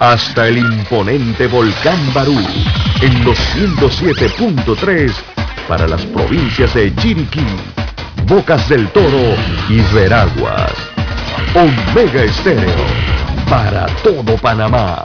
hasta el imponente volcán Barú en los 107.3 para las provincias de Chiriquí, Bocas del Toro y Veraguas. Omega Estéreo para todo Panamá.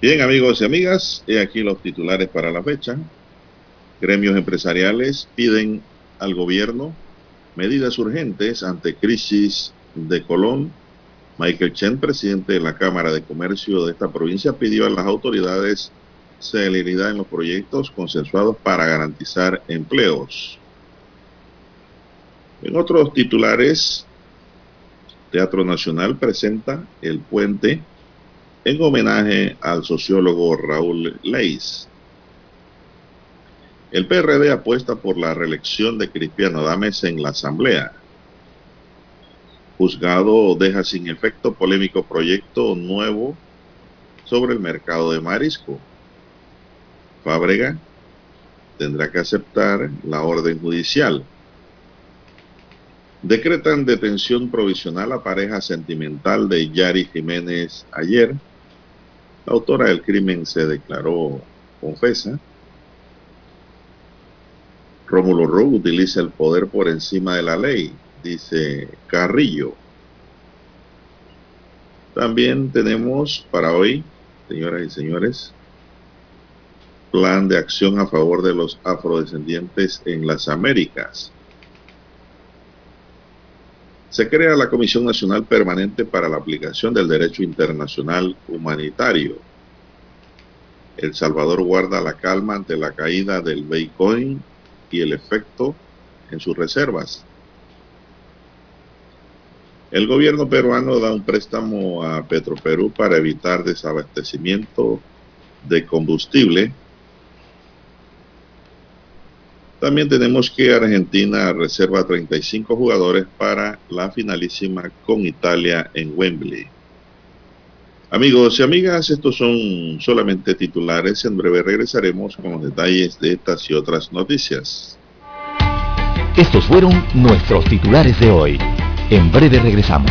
Bien, amigos y amigas, he aquí los titulares para la fecha. Gremios empresariales piden al gobierno medidas urgentes ante crisis de Colón. Michael Chen, presidente de la Cámara de Comercio de esta provincia, pidió a las autoridades celeridad en los proyectos consensuados para garantizar empleos. En otros titulares, Teatro Nacional presenta El Puente en homenaje al sociólogo Raúl Leis. El PRD apuesta por la reelección de Cristiano Dames en la Asamblea. Juzgado deja sin efecto polémico proyecto nuevo sobre el mercado de marisco. Fábrega tendrá que aceptar la orden judicial. Decretan detención provisional a pareja sentimental de Yari Jiménez ayer. La autora del crimen se declaró confesa. Rómulo Roux utiliza el poder por encima de la ley, dice Carrillo. También tenemos para hoy, señoras y señores, plan de acción a favor de los afrodescendientes en las Américas. Se crea la Comisión Nacional Permanente para la Aplicación del Derecho Internacional Humanitario. El Salvador guarda la calma ante la caída del Bitcoin y el efecto en sus reservas. El gobierno peruano da un préstamo a Petroperú para evitar desabastecimiento de combustible. También tenemos que Argentina reserva 35 jugadores para la finalísima con Italia en Wembley. Amigos y amigas, estos son solamente titulares. En breve regresaremos con los detalles de estas y otras noticias. Estos fueron nuestros titulares de hoy. En breve regresamos.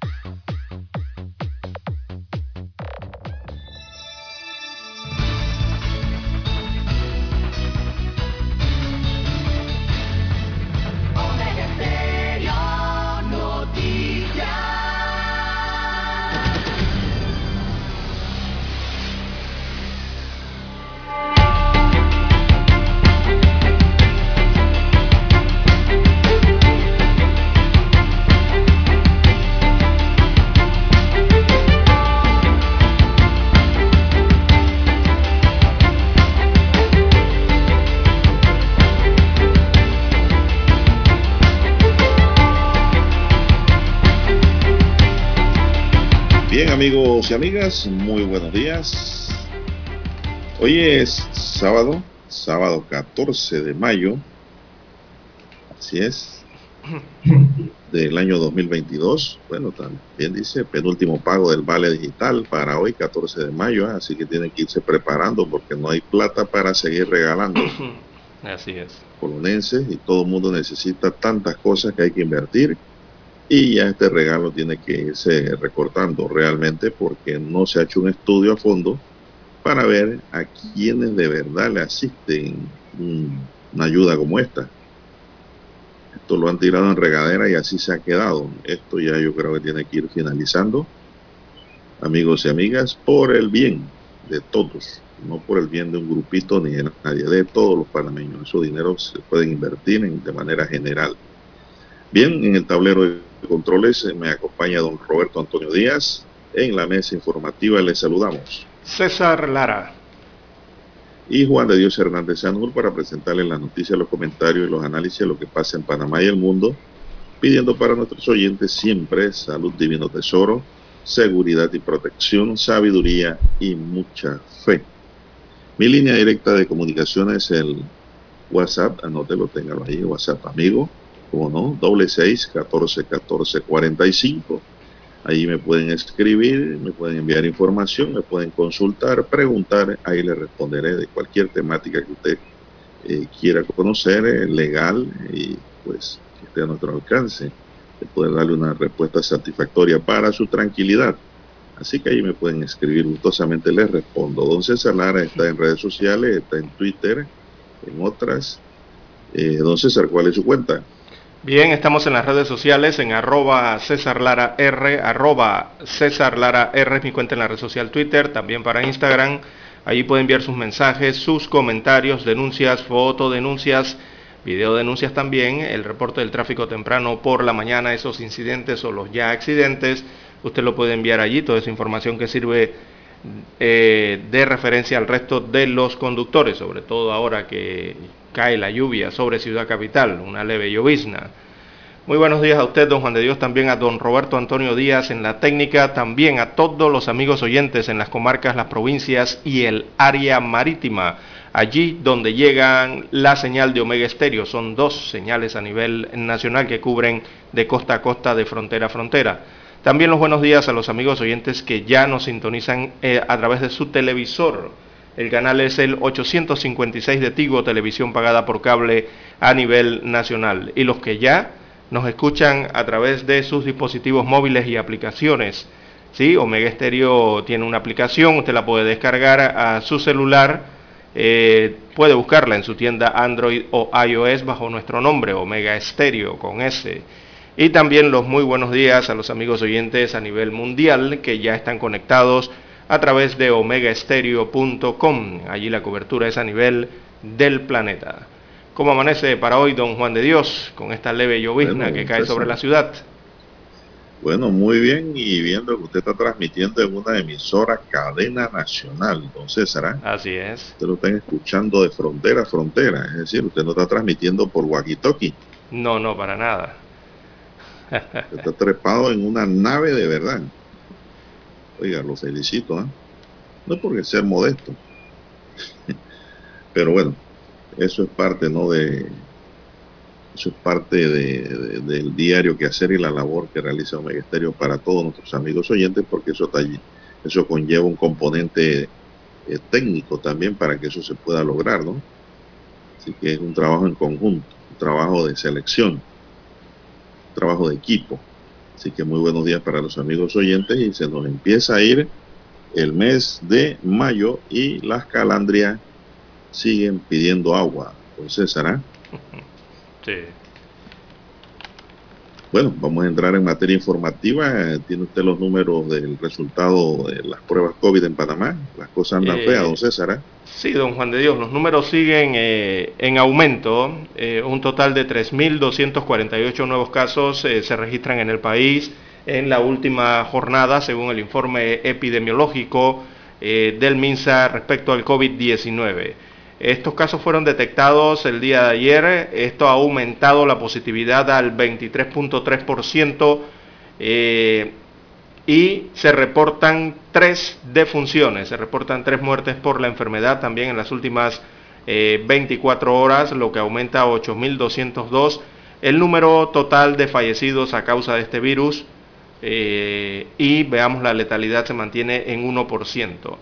Amigos y amigas, muy buenos días. Hoy es sábado, sábado 14 de mayo, así es, del año 2022. Bueno, también dice penúltimo pago del vale digital para hoy, 14 de mayo, ¿eh? así que tienen que irse preparando porque no hay plata para seguir regalando. Así es. Colonenses y todo el mundo necesita tantas cosas que hay que invertir y ya este regalo tiene que irse recortando realmente porque no se ha hecho un estudio a fondo para ver a quienes de verdad le asisten una ayuda como esta. Esto lo han tirado en regadera y así se ha quedado. Esto ya yo creo que tiene que ir finalizando, amigos y amigas, por el bien de todos, no por el bien de un grupito ni de nadie, de todos los panameños. Esos dineros se pueden invertir en, de manera general. Bien, en el tablero de controles me acompaña don Roberto Antonio Díaz. En la mesa informativa le saludamos. César Lara. Y Juan de Dios Hernández Sanur para presentarle las noticias, los comentarios y los análisis de lo que pasa en Panamá y el mundo, pidiendo para nuestros oyentes siempre salud divino tesoro, seguridad y protección, sabiduría y mucha fe. Mi línea directa de comunicación es el WhatsApp, anótelo, téngalo ahí, WhatsApp amigo, como no, doble seis, catorce, catorce, cuarenta y cinco. Ahí me pueden escribir, me pueden enviar información, me pueden consultar, preguntar, ahí le responderé de cualquier temática que usted eh, quiera conocer, eh, legal y pues que esté a nuestro alcance, de poder darle una respuesta satisfactoria para su tranquilidad. Así que ahí me pueden escribir gustosamente, les respondo. Don César Lara está en redes sociales, está en Twitter, en otras. Eh, don César, ¿cuál es su cuenta? Bien, estamos en las redes sociales en arroba César R, arroba César R es mi cuenta en la red social Twitter, también para Instagram. Allí puede enviar sus mensajes, sus comentarios, denuncias, fotodenuncias, videodenuncias también, el reporte del tráfico temprano por la mañana, esos incidentes o los ya accidentes. Usted lo puede enviar allí, toda esa información que sirve eh, de referencia al resto de los conductores, sobre todo ahora que cae la lluvia sobre Ciudad Capital, una leve llovizna. Muy buenos días a usted, don Juan de Dios, también a don Roberto Antonio Díaz en la técnica, también a todos los amigos oyentes en las comarcas, las provincias y el área marítima, allí donde llegan la señal de Omega Estéreo. Son dos señales a nivel nacional que cubren de costa a costa, de frontera a frontera. También los buenos días a los amigos oyentes que ya nos sintonizan eh, a través de su televisor el canal es el 856 de Tigo, televisión pagada por cable a nivel nacional. Y los que ya nos escuchan a través de sus dispositivos móviles y aplicaciones. ¿sí? Omega Stereo tiene una aplicación, usted la puede descargar a su celular, eh, puede buscarla en su tienda Android o iOS bajo nuestro nombre, Omega Stereo con S. Y también los muy buenos días a los amigos oyentes a nivel mundial que ya están conectados a través de omegaestereo.com. Allí la cobertura es a nivel del planeta. ¿Cómo amanece para hoy don Juan de Dios con esta leve llovizna que cae sobre la ciudad? Bueno, muy bien y viendo que usted está transmitiendo en una emisora cadena nacional, don César. ¿ah? Así es. Usted lo está escuchando de frontera a frontera, es decir, usted no está transmitiendo por walkie-talkie. No, no, para nada. Está trepado en una nave de verdad. Oiga, lo felicito, ¿eh? No es porque sea modesto. Pero bueno, eso es parte, ¿no? De, eso es parte de, del diario que hacer y la labor que realiza Omega Estéreo para todos nuestros amigos oyentes, porque eso, allí, eso conlleva un componente eh, técnico también para que eso se pueda lograr, ¿no? Así que es un trabajo en conjunto, un trabajo de selección, un trabajo de equipo. Así que muy buenos días para los amigos oyentes y se nos empieza a ir el mes de mayo y las calandrias siguen pidiendo agua. Entonces, ¿será? Sí. Bueno, vamos a entrar en materia informativa. Tiene usted los números del resultado de las pruebas COVID en Panamá. Las cosas andan Eh, feas, don César. ¿eh? Sí, don Juan de Dios, los números siguen eh, en aumento. Eh, un total de 3.248 nuevos casos eh, se registran en el país en la última jornada, según el informe epidemiológico del MINSA respecto al COVID-19. Estos casos fueron detectados el día de ayer. Esto ha aumentado la positividad al 23.3%. Eh, y se reportan tres defunciones, se reportan tres muertes por la enfermedad también en las últimas 24 horas, lo que aumenta a 8.202 el número total de fallecidos a causa de este virus eh, y veamos la letalidad se mantiene en 1%.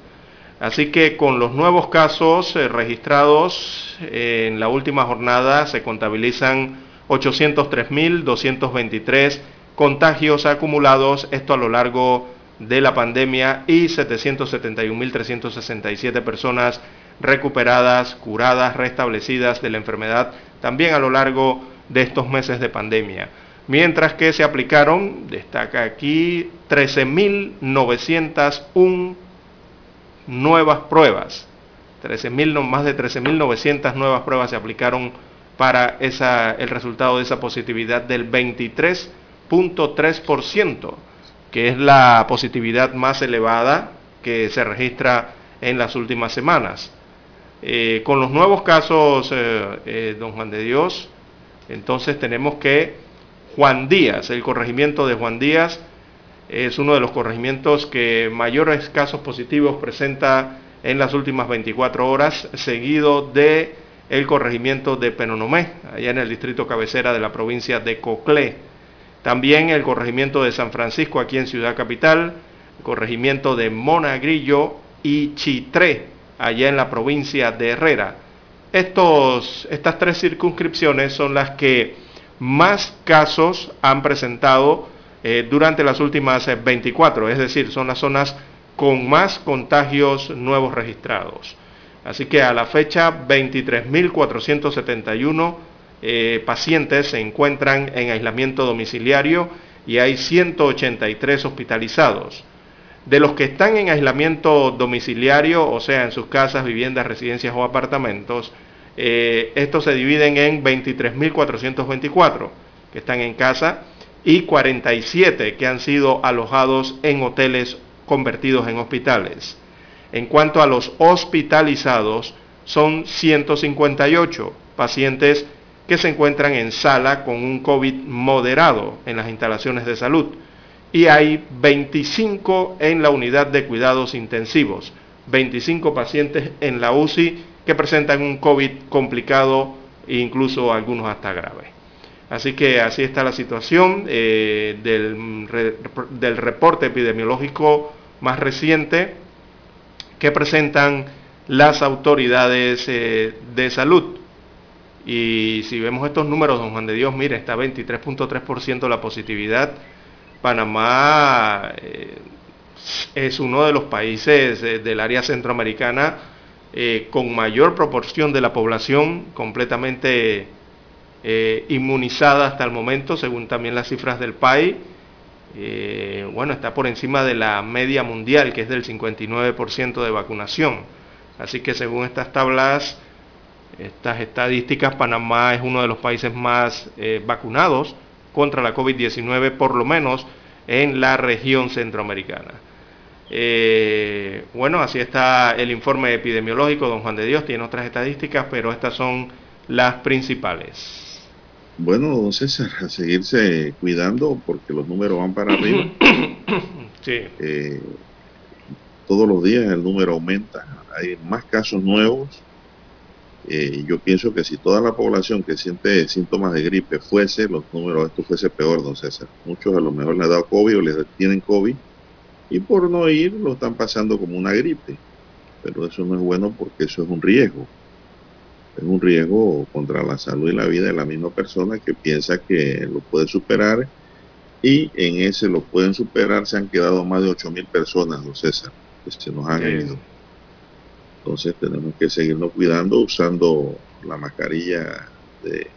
Así que con los nuevos casos eh, registrados eh, en la última jornada se contabilizan 803.223 contagios acumulados, esto a lo largo de la pandemia, y 771.367 personas recuperadas, curadas, restablecidas de la enfermedad, también a lo largo de estos meses de pandemia. Mientras que se aplicaron, destaca aquí, 13.901 nuevas pruebas. 13.000, más de 13.900 nuevas pruebas se aplicaron para esa, el resultado de esa positividad del 23.3%, que es la positividad más elevada que se registra en las últimas semanas. Eh, con los nuevos casos, eh, eh, don Juan de Dios, entonces tenemos que Juan Díaz, el corregimiento de Juan Díaz es uno de los corregimientos que mayores casos positivos presenta en las últimas 24 horas, seguido de el corregimiento de Penonomé, allá en el distrito cabecera de la provincia de Coclé. También el corregimiento de San Francisco, aquí en Ciudad Capital, el corregimiento de Monagrillo y Chitré, allá en la provincia de Herrera. Estos, estas tres circunscripciones son las que más casos han presentado eh, durante las últimas 24, eh, es decir, son las zonas con más contagios nuevos registrados. Así que a la fecha 23.471 eh, pacientes se encuentran en aislamiento domiciliario y hay 183 hospitalizados. De los que están en aislamiento domiciliario, o sea, en sus casas, viviendas, residencias o apartamentos, estos se dividen en 23.424 que están en casa y 47 que han sido alojados en hoteles convertidos en hospitales. En cuanto a los hospitalizados, son 158 pacientes que se encuentran en sala con un COVID moderado en las instalaciones de salud y hay 25 en la unidad de cuidados intensivos, 25 pacientes en la UCI que presentan un COVID complicado e incluso algunos hasta grave. Así que así está la situación eh, del, del, reporte epidemiológico más reciente que presentan las autoridades eh, de salud. Y si vemos estos números, don Juan de Dios, mire, está 23.3% la positividad. Panamá eh, es uno de los países del área centroamericana con mayor proporción de la población completamente eh, inmunizada hasta el momento, según también las cifras del PAI. Eh, bueno, está por encima de la media mundial, que es del 59% de vacunación. Así que según estas tablas, estas estadísticas, Panamá es uno de los países más vacunados contra la COVID-19, por lo menos en la región centroamericana. Eh, bueno, así está el informe epidemiológico, don Juan de Dios, tiene otras estadísticas, pero estas son las principales. Bueno, don César, a seguirse cuidando porque los números van para arriba. sí. Eh, todos los días el número aumenta, hay más casos nuevos. Eh, yo pienso que si toda la población que siente síntomas de gripe fuese, los números, esto fuese peor, don César. Muchos a lo mejor le ha dado COVID o les tienen COVID y por no ir lo están pasando como una gripe. Pero eso no es bueno porque eso es un riesgo. Es un riesgo contra la salud y la vida de la misma persona que piensa que lo puede superar y en ese lo pueden superar. Se han quedado más de 8 mil personas, don César, que se nos han ido. Entonces tenemos que seguirnos cuidando usando la mascarilla de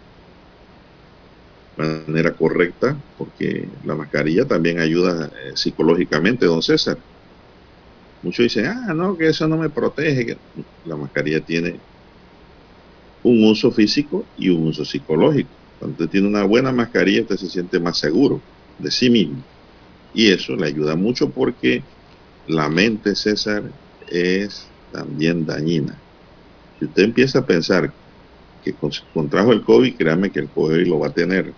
manera correcta, porque la mascarilla también ayuda eh, psicológicamente, don César. Muchos dicen, ah, no, que eso no me protege. La mascarilla tiene un uso físico y un uso psicológico. Cuando usted tiene una buena mascarilla, usted se siente más seguro de sí mismo. Y eso le ayuda mucho porque la mente, César, es también dañina. Si usted empieza a pensar que contrajo el COVID, créame que el COVID lo va a tener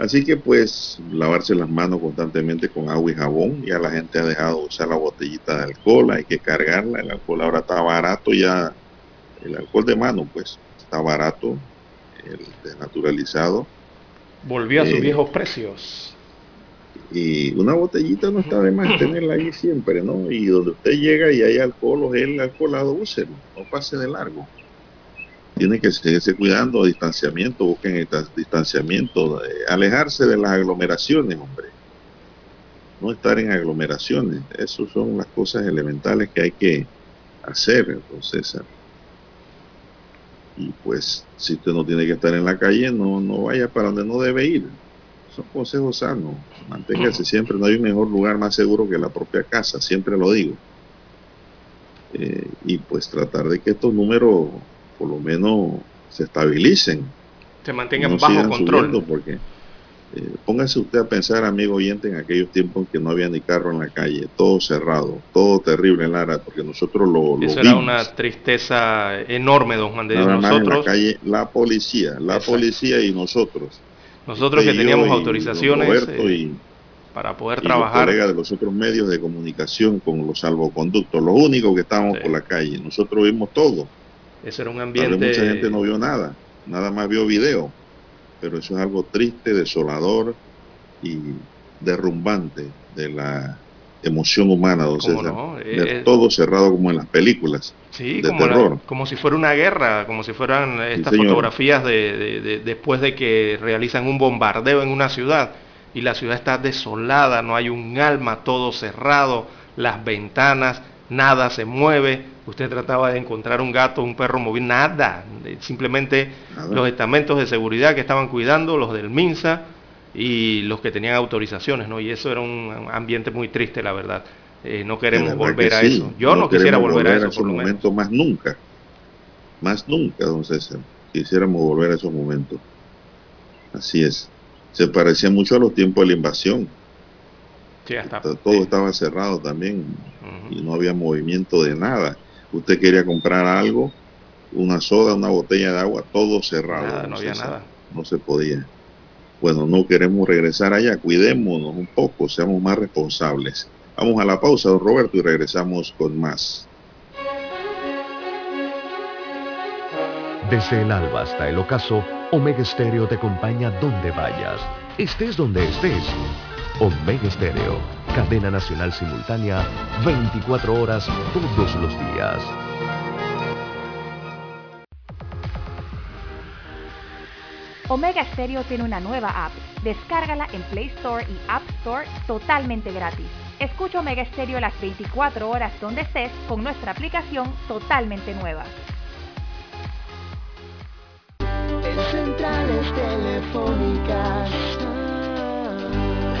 Así que pues lavarse las manos constantemente con agua y jabón. Ya la gente ha dejado de usar la botellita de alcohol, hay que cargarla. El alcohol ahora está barato ya. El alcohol de mano pues está barato, el desnaturalizado. Volvió a sus Eh, viejos precios. Y una botellita no está de más tenerla ahí siempre, ¿no? Y donde usted llega y hay alcohol o gel alcoholado, úselo, no pase de largo. Tiene que seguirse cuidando, distanciamiento, busquen el distanciamiento, eh, alejarse de las aglomeraciones, hombre. No estar en aglomeraciones. Esas son las cosas elementales que hay que hacer, César. Y pues, si usted no tiene que estar en la calle, no, no vaya para donde no debe ir. Son consejos sanos. Manténgase siempre. No hay un mejor lugar más seguro que la propia casa. Siempre lo digo. Eh, y pues tratar de que estos números por lo menos se estabilicen. Se mantengan no bajo control. porque eh, póngase usted a pensar, amigo oyente, en aquellos tiempos en que no había ni carro en la calle, todo cerrado, todo terrible en Lara, porque nosotros lo, lo Eso era una tristeza enorme, don Juan de Dios. Nada más en la Nosotros, calle, la policía, la Exacto. policía y nosotros. nosotros que Usted teníamos y autorizaciones eh, y, para poder y los trabajar, colegas de los otros medios de comunicación con los salvoconductos, los únicos que estábamos Sí. por la calle. Nosotros vimos todo. ese era un ambiente... mucha gente no vio nada, nada más vio video. Pero eso es algo triste, desolador y derrumbante de la emoción humana, don ¿Cómo César. no? Ver Eh, todo cerrado como en las películas. Sí, de como, la- terror. como si fuera una guerra, como si fueran estas señor. fotografías de, de- de- después de que realizan un bombardeo en una ciudad y la ciudad está desolada, no hay un alma, todo cerrado, las ventanas, nada se mueve. Usted trataba de encontrar un gato, un perro movido, nada. Eh, Simplemente los estamentos de seguridad que estaban cuidando, los del MINSA y los que tenían autorizaciones, ¿no? Y eso era un ambiente muy triste, la verdad. Eh, no queremos verdad volver a sí. eso. Yo no, quisiera volver a eso, esos por lo menos. momentos más nunca. Más nunca, don César. Quisiéramos volver a esos momentos. Así es. Se parecía mucho a los tiempos de la invasión. Sí, hasta- Todo sí. estaba cerrado también y no había movimiento de nada. Usted quería comprar algo, una soda, una botella de agua, todo cerrado. Nada, no había César. nada. No se podía. Bueno, no queremos regresar allá, cuidémonos un poco, seamos más responsables. Vamos a la pausa, don Roberto, y regresamos con más. Desde el alba hasta el ocaso, Omega Stereo te acompaña donde vayas, estés donde estés. Omega Stereo, cadena nacional simultánea, 24 horas todos los días. Omega Stereo tiene una nueva app. Descárgala en Play Store y App Store totalmente gratis. Escucha Omega Stereo las 24 horas donde estés con nuestra aplicación totalmente nueva. En centrales telefónicas,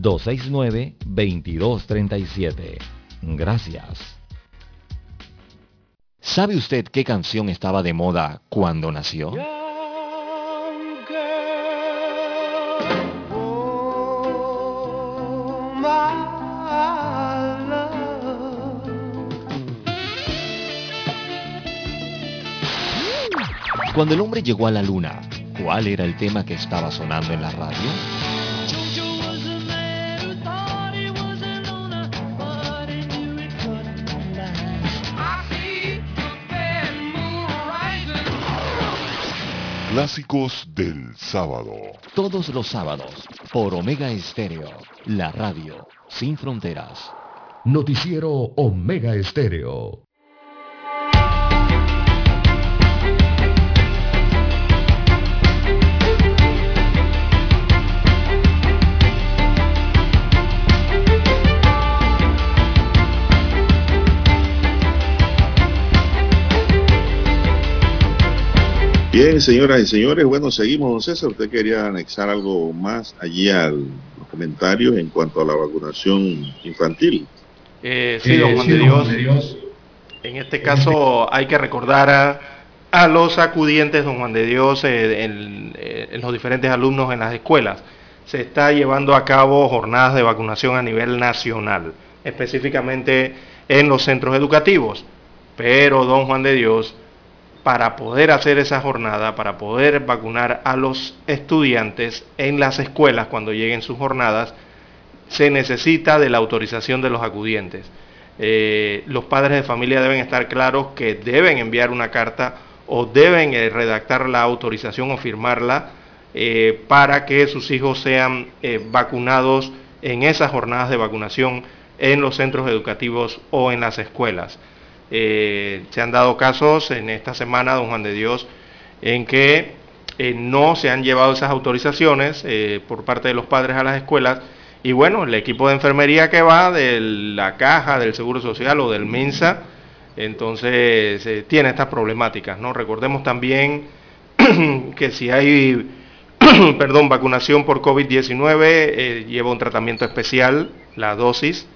269-2237. Gracias. ¿Sabe usted qué canción estaba de moda cuando nació? Cuando el hombre llegó a la luna, ¿cuál era el tema que estaba sonando en la radio? Clásicos del sábado. Todos los sábados por Omega Estéreo, la radio sin fronteras. Noticiero Omega Estéreo. Bien, señoras y señores, bueno, seguimos, don César. Usted quería anexar algo más allí al comentario en cuanto a la vacunación infantil. Eh, sí, don Juan, de, Dios. En este caso hay que recordar a, los acudientes, don Juan de Dios, eh, en, eh, en los diferentes alumnos en las escuelas. Se está llevando a cabo jornadas de vacunación a nivel nacional, específicamente en los centros educativos. Pero, don Juan de Dios, para poder hacer esa jornada, para poder vacunar a los estudiantes en las escuelas cuando lleguen sus jornadas, se necesita de la autorización de los acudientes. Eh, los padres de familia deben estar claros que deben enviar una carta o deben eh, redactar la autorización o firmarla eh, para que sus hijos sean vacunados en esas jornadas de vacunación en los centros educativos o en las escuelas. Eh, se han dado casos en esta semana, don Juan de Dios, en que eh, no se han llevado esas autorizaciones eh, por parte de los padres a las escuelas. Y bueno, el equipo de enfermería que va de la caja del Seguro Social o del MINSA, entonces tiene estas problemáticas. ¿no? Recordemos también que si hay perdón, vacunación por COVID-19, lleva un tratamiento especial, la dosis,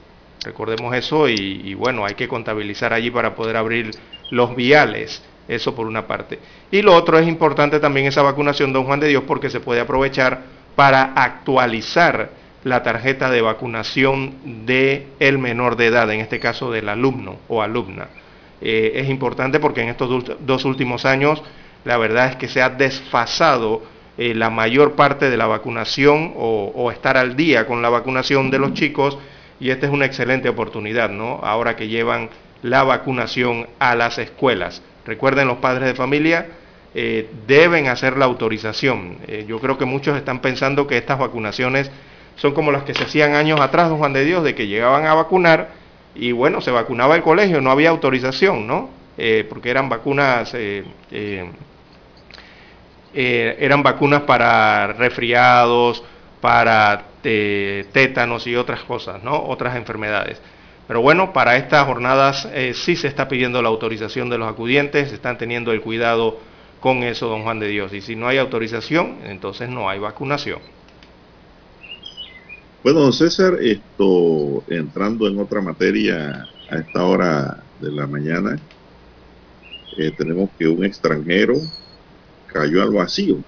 Recordemos eso y, bueno, hay que contabilizar allí para poder abrir los viales. Eso por una parte. Y lo otro es importante también esa vacunación, don Juan de Dios, porque se puede aprovechar para actualizar la tarjeta de vacunación del el menor de edad, en este caso del alumno o alumna. Eh, es importante porque en estos dos últimos años la verdad es que se ha desfasado eh, la mayor parte de la vacunación o, o estar al día con la vacunación de los chicos y esta es una excelente oportunidad, ¿no? Ahora que llevan la vacunación a las escuelas. Recuerden los padres de familia, eh, deben hacer la autorización. Eh, yo creo que muchos están pensando que estas vacunaciones son como las que se hacían años atrás, don Juan de Dios, de que llegaban a vacunar y bueno, se vacunaba el colegio, no había autorización, ¿no? Eh, porque eran vacunas, eran vacunas para resfriados, para tétanos y otras cosas, ¿no? Otras enfermedades. Pero bueno, para estas jornadas eh, sí se está pidiendo la autorización de los acudientes, están teniendo el cuidado con eso, don Juan de Dios. Y si no hay autorización, entonces no hay vacunación. Bueno, don César, esto entrando en otra materia a esta hora de la mañana, eh, tenemos que un extranjero cayó al vacío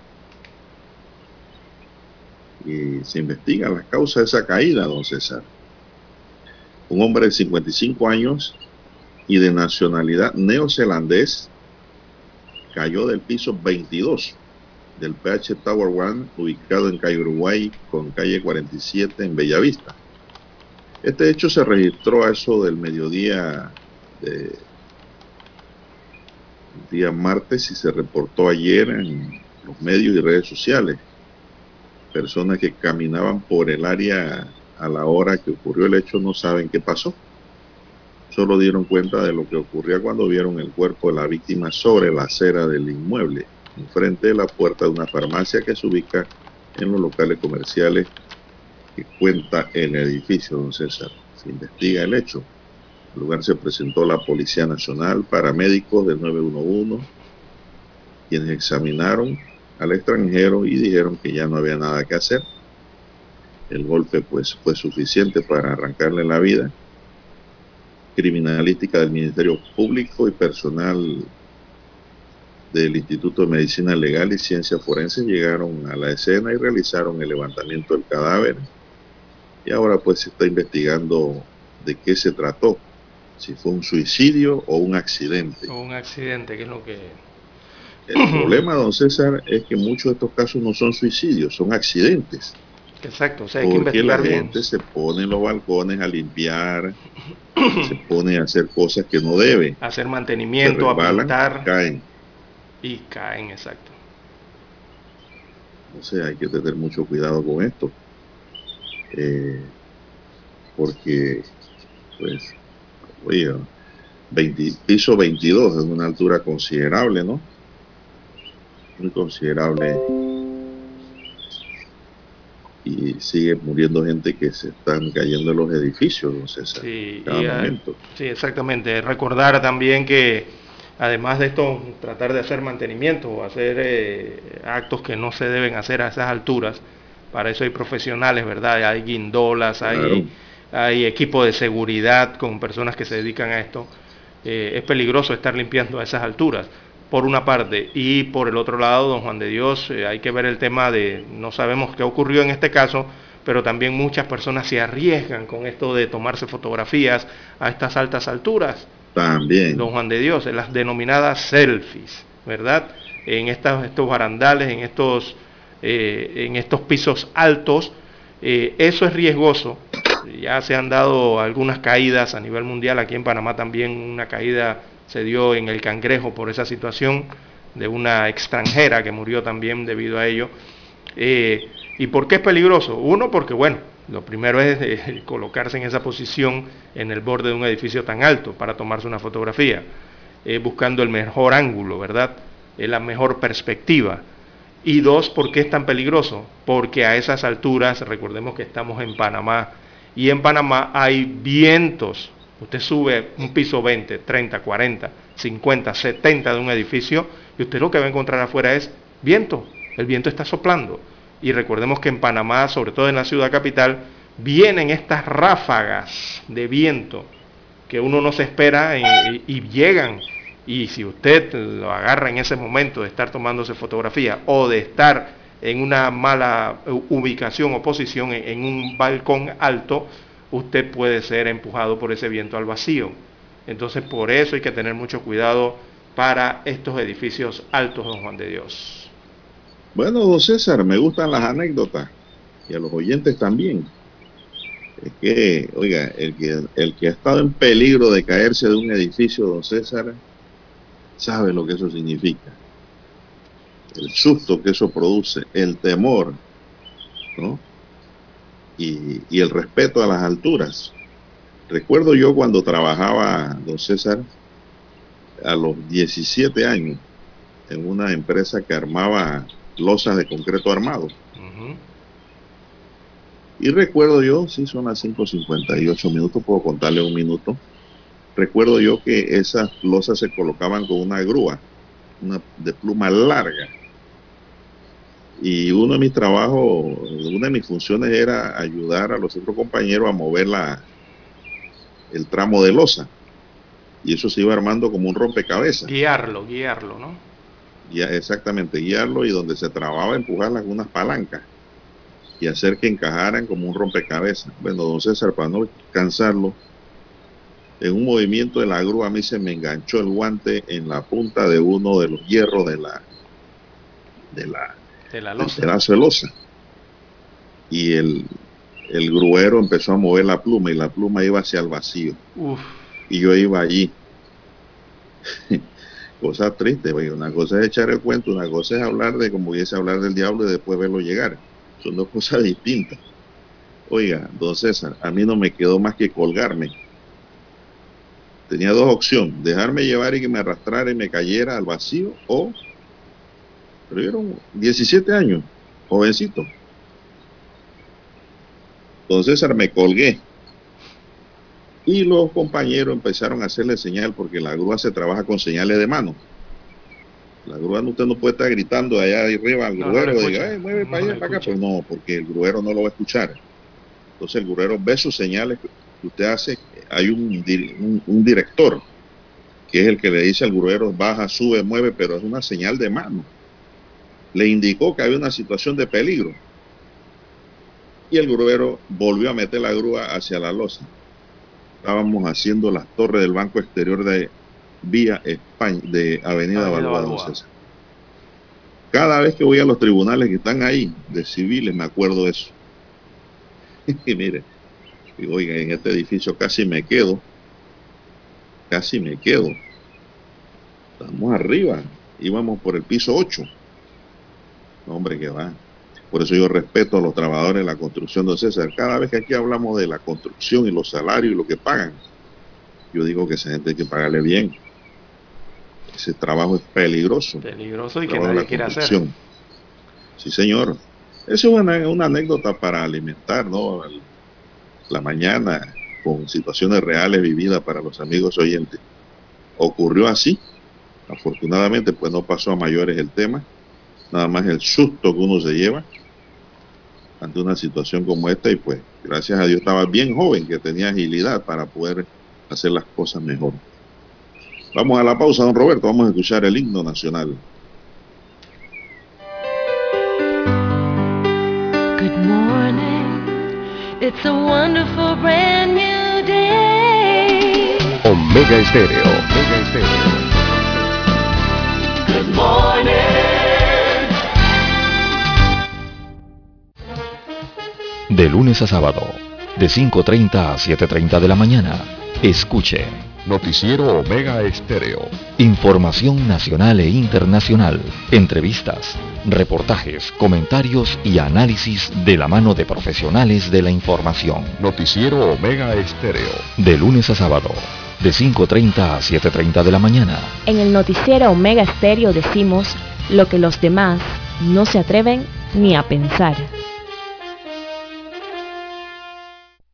y se investigan las causas de esa caída, don César. Un hombre de 55 años y de nacionalidad neozelandés cayó del piso 22 del PH Tower One, ubicado en calle Uruguay con calle 47 en Bellavista. Este hecho se registró a eso del mediodía de día martes y se reportó ayer en los medios y redes sociales personas que caminaban por el área a la hora que ocurrió el hecho no saben qué pasó. Solo dieron cuenta de lo que ocurría cuando vieron el cuerpo de la víctima sobre la acera del inmueble, enfrente de la puerta de una farmacia que se ubica en los locales comerciales que cuenta el edificio, don César. Se investiga el hecho. el lugar se presentó la Policía Nacional, paramédicos del 911, quienes examinaron al extranjero y dijeron que ya no había nada que hacer. El golpe pues fue suficiente para arrancarle la vida. Criminalística del Ministerio Público y personal del Instituto de Medicina Legal y Ciencia Forense llegaron a la escena y realizaron el levantamiento del cadáver. Y ahora pues se está investigando de qué se trató, si fue un suicidio o un accidente. O un accidente, que es lo que el problema, don César, es que muchos de estos casos no son suicidios, son accidentes. Exacto, o sea, hay que investigar la gente se pone en los balcones a limpiar, se pone a hacer cosas que no debe. Hacer mantenimiento, a pintar. Caen. Y caen, exacto. No sé, hay que tener mucho cuidado con esto. Eh, porque, pues, oye, 20, piso 22 es una altura considerable, ¿no? Muy considerable. Y sigue muriendo gente que se están cayendo en los edificios, sé, sí, cada momento. sí, exactamente. Recordar también que además de esto, tratar de hacer mantenimiento o hacer eh, actos que no se deben hacer a esas alturas. Para eso hay profesionales, ¿verdad? Hay guindolas, hay, hay equipo de seguridad con personas que se dedican a esto. Eh, es peligroso estar limpiando a esas alturas, por una parte. Y por el otro lado, don Juan de Dios, eh, hay que ver el tema de, no sabemos qué ocurrió en este caso, pero también muchas personas se arriesgan con esto de tomarse fotografías a estas altas alturas también. Don Juan de Dios, en las denominadas selfies, ¿verdad? En estas, estos barandales, en estos, eh, en estos pisos altos, eh, eso es riesgoso. Ya se han dado algunas caídas a nivel mundial, aquí en Panamá también una caída se dio en el cangrejo por esa situación de una extranjera que murió también debido a ello. Eh, ¿Y por qué es peligroso? Uno, porque bueno, lo primero es eh, colocarse en esa posición en el borde de un edificio tan alto para tomarse una fotografía, eh, buscando el mejor ángulo, ¿verdad? La mejor perspectiva. Y dos, ¿por qué es tan peligroso? Porque a esas alturas, recordemos que estamos en Panamá, y en Panamá hay vientos. Usted sube un piso 20, 30, 40, 50, 70 de un edificio y usted lo que va a encontrar afuera es viento. El viento está soplando y recordemos que en Panamá, sobre todo en la ciudad capital, vienen estas ráfagas de viento que uno no se espera y, llegan. Y si usted lo agarra en ese momento de estar tomándose fotografía o de estar en una mala ubicación o posición en, un balcón alto, usted puede ser empujado por ese viento al vacío. Entonces por eso hay que tener mucho cuidado para estos edificios altos, don Juan de Dios. Bueno, don César, me gustan las anécdotas y a los oyentes también. Es que, oiga, el que, el que ha estado en peligro de caerse de un edificio, don César, sabe lo que eso significa. El susto que eso produce, el temor, ¿no? Y, y el respeto a las alturas. Recuerdo yo cuando trabajaba, don César, a los 17 años, en una empresa que armaba losas de concreto armado. Y recuerdo yo, sí, son las 5.58 minutos, puedo contarle un minuto. Recuerdo yo que esas losas se colocaban con una grúa, una de pluma larga. Y uno de mis trabajos, una de mis funciones era ayudar a los otros compañeros a mover la, el tramo de losa. Y eso se iba armando como un rompecabezas. Guiarlo, guiarlo, ¿no? exactamente, guiarlo y donde se trababa empujar algunas palancas y hacer que encajaran como un rompecabezas. Bueno, don César, para no cansarlo, en un movimiento de la grúa a mí se me enganchó el guante en la punta de uno de los hierros de la de la, la losa. de losa. Y el, el gruero empezó a mover la pluma y la pluma iba hacia el vacío. Y yo iba allí. cosa triste, una cosa es echar el cuento, una cosa es hablar de como hubiese hablar del diablo y después verlo llegar. Son dos cosas distintas. Oiga, don César, a mí no me quedó más que colgarme. Tenía dos opciones, dejarme llevar y que me arrastrara y me cayera al vacío o, pero eran 17 años, jovencito. Don César me colgué y los compañeros empezaron a hacerle señal porque la grúa se trabaja con señales de mano. La grúa usted no puede estar gritando allá arriba al gruero, diga, mueve para allá, para acá. Pues no, porque el gruero no lo va a escuchar. Entonces el gruero ve sus señales que usted hace. Hay un, un, director que es el que le dice al gruero baja, sube, mueve, pero es una señal de mano. Le indicó que había una situación de peligro. Y el gruero volvió a meter la grúa hacia la losa estábamos haciendo las torres del Banco Exterior de Vía España, de Avenida Balboa, Cada vez que voy a los tribunales que están ahí, de civiles, me acuerdo de eso. y mire, oiga, en este edificio casi me quedo, casi me quedo. Estamos arriba, íbamos por el piso 8. Hombre, que va. Por eso yo respeto a los trabajadores de la construcción de César. Cada vez que aquí hablamos de la construcción y los salarios y lo que pagan, yo digo que esa gente hay que pagarle bien. Ese trabajo es peligroso. Peligroso y que nadie quiere hacer. Sí, señor. Esa es una, una, anécdota para alimentar ¿no? la mañana con situaciones reales vividas para los amigos oyentes. Ocurrió así. Afortunadamente, pues no pasó a mayores el tema. Nada más el susto que uno se lleva ante una situación como esta y pues gracias a Dios estaba bien joven que tenía agilidad para poder hacer las cosas mejor. Vamos a la pausa, don Roberto, vamos a escuchar el himno nacional. Good morning, it's a wonderful brand new day. Omega Estéreo, Omega Estéreo. De lunes a sábado, de 5.30 a 7.30 de la mañana, escuche. Noticiero Omega Estéreo. Información nacional e internacional, entrevistas, reportajes, comentarios y análisis de la mano de profesionales de la información. Noticiero Omega Estéreo. De lunes a sábado, de 5.30 a 7.30 de la mañana. En el noticiero Omega Estéreo decimos lo que los demás no se atreven ni a pensar.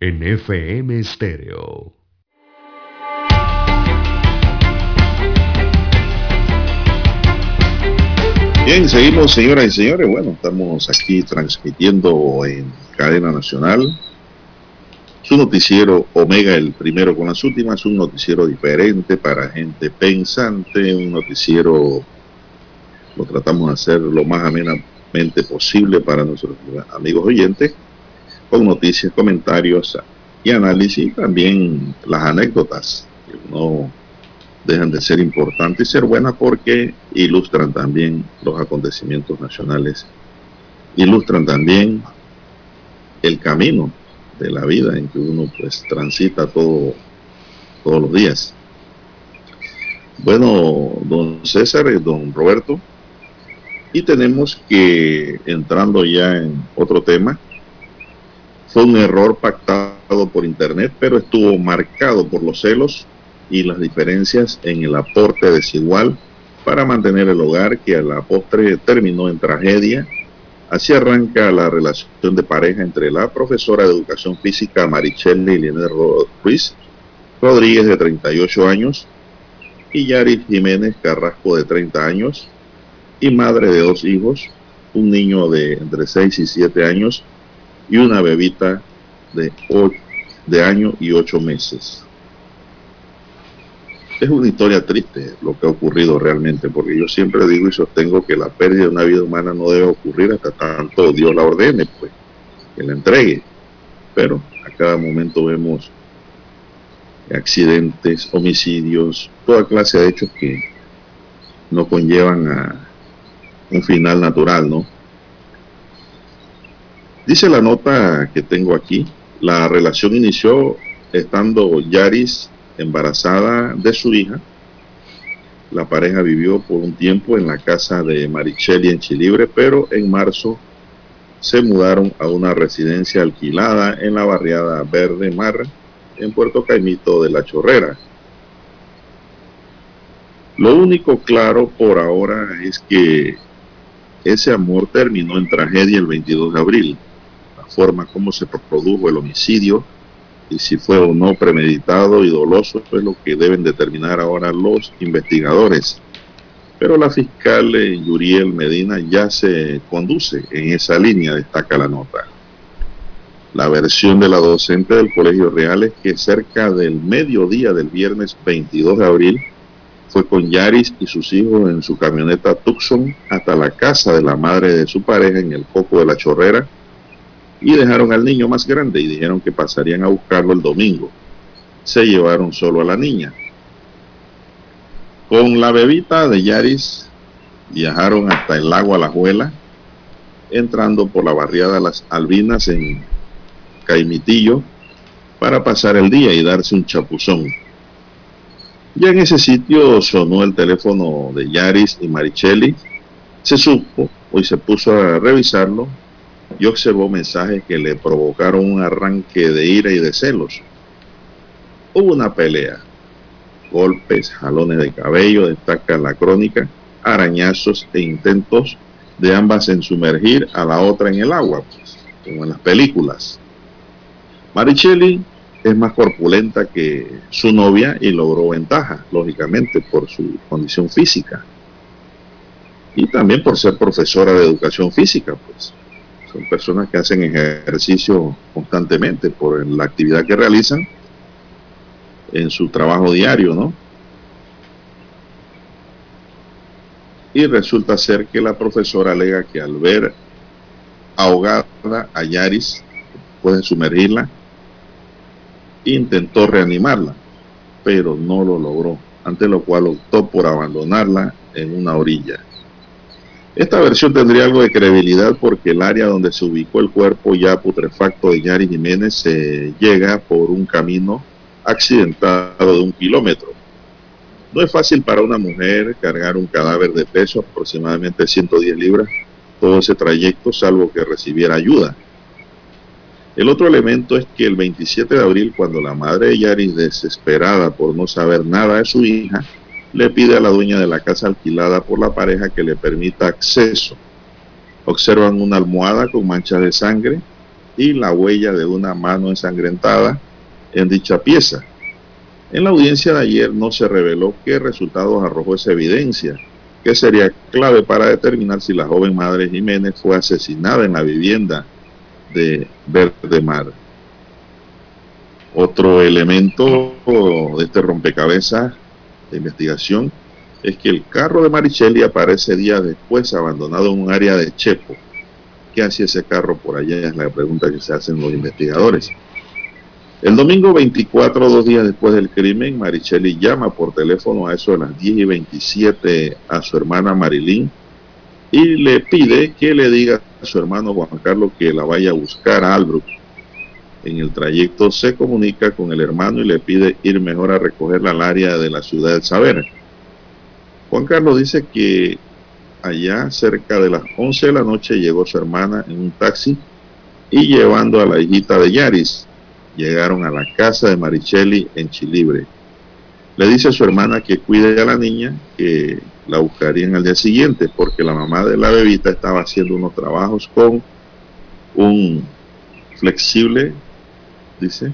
En FM Estéreo. Bien, seguimos, señoras y señores. Bueno, estamos aquí transmitiendo en cadena nacional su noticiero Omega, el primero con las últimas, un noticiero diferente para gente pensante, un noticiero, lo tratamos de hacer lo más amenamente posible para nuestros amigos oyentes, con noticias, comentarios y análisis, también las anécdotas, que no dejan de ser importantes y ser buenas porque ilustran también los acontecimientos nacionales, ilustran también el camino de la vida en que uno pues transita todo, todos los días. Bueno, don César, y don Roberto, y tenemos que, entrando ya en otro tema, fue un error pactado por Internet, pero estuvo marcado por los celos y las diferencias en el aporte desigual para mantener el hogar que a la postre terminó en tragedia. Así arranca la relación de pareja entre la profesora de educación física Marichelle Liner Ruiz Rodríguez de 38 años y Yaris Jiménez Carrasco de 30 años y madre de dos hijos, un niño de entre 6 y 7 años y una bebita de, de año y 8 meses es una historia triste lo que ha ocurrido realmente, porque yo siempre digo y sostengo que la pérdida de una vida humana no debe ocurrir hasta tanto Dios la ordene, pues, que la entregue. Pero a cada momento vemos accidentes, homicidios, toda clase de hechos que no conllevan a un final natural, ¿no? Dice la nota que tengo aquí, la relación inició estando Yaris embarazada de su hija. La pareja vivió por un tiempo en la casa de Marichelli en Chilibre, pero en marzo se mudaron a una residencia alquilada en la barriada Verde Mar, en Puerto Caimito de la Chorrera. Lo único claro por ahora es que ese amor terminó en tragedia el 22 de abril. Forma como se produjo el homicidio y si fue o no premeditado y doloso es lo que deben determinar ahora los investigadores. Pero la fiscal eh, Yuriel Medina ya se conduce en esa línea, destaca la nota. La versión de la docente del Colegio Real es que cerca del mediodía del viernes 22 de abril fue con Yaris y sus hijos en su camioneta Tucson hasta la casa de la madre de su pareja en el Coco de la Chorrera, y dejaron al niño más grande y dijeron que pasarían a buscarlo el domingo. Se llevaron solo a la niña. Con la bebita de Yaris viajaron hasta el lago Alajuela, entrando por la barriada Las Albinas en Caimitillo para pasar el día y darse un chapuzón. Ya en ese sitio sonó el teléfono de Yaris y Marichelli. Se supo, hoy se puso a revisarlo y observó mensajes que le provocaron un arranque de ira y de celos. Hubo una pelea, golpes, jalones de cabello, destaca la crónica, arañazos e intentos de ambas en sumergir a la otra en el agua, como en las películas. Marichelli es más corpulenta que su novia y logró ventaja, lógicamente, por su condición física. Y también por ser profesora de educación física, pues son personas que hacen ejercicio constantemente por la actividad que realizan en su trabajo diario, ¿no? Y resulta ser que la profesora alega que al ver ahogada a Yaris, puede sumergirla, intentó reanimarla, pero no lo logró, ante lo cual optó por abandonarla en una orilla. Esta versión tendría algo de credibilidad porque el área donde se ubicó el cuerpo ya putrefacto de Yari Jiménez se llega por un camino accidentado de un kilómetro. No es fácil para una mujer cargar un cadáver de peso aproximadamente 110 libras todo ese trayecto salvo que recibiera ayuda. El otro elemento es que el 27 de abril, cuando la madre de Yaris, desesperada por no saber nada de su hija, le pide a la dueña de la casa alquilada por la pareja que le permita acceso Observan una almohada con manchas de sangre y la huella de una mano ensangrentada en dicha pieza. En la audiencia de ayer no se reveló qué resultados arrojó esa evidencia, que sería clave para determinar si la joven madre Jiménez fue asesinada en la vivienda de Verde Mar. Otro elemento de este rompecabezas de investigación es que el carro de Marichelli aparece días después abandonado en un área de Chepo. ¿Qué hacía ese carro por allá? Es la pregunta que se hacen los investigadores. El domingo 24, dos días después del crimen, Marichelli llama por teléfono a eso de las 10 y 27 a su hermana Marilyn y le pide que le diga a su hermano Juan Carlos que la vaya a buscar a Albrook. En el trayecto se comunica con el hermano y le pide ir mejor a recogerla al área de la ciudad del saber. Juan Carlos dice que allá cerca de las 11 de la noche llegó su hermana en un taxi y llevando a la hijita de Yaris. Llegaron a la casa de Marichelli en Chilibre. Le dice a su hermana que cuide a la niña, que la buscarían al día siguiente, porque la mamá de la bebita estaba haciendo unos trabajos con un flexible, dice,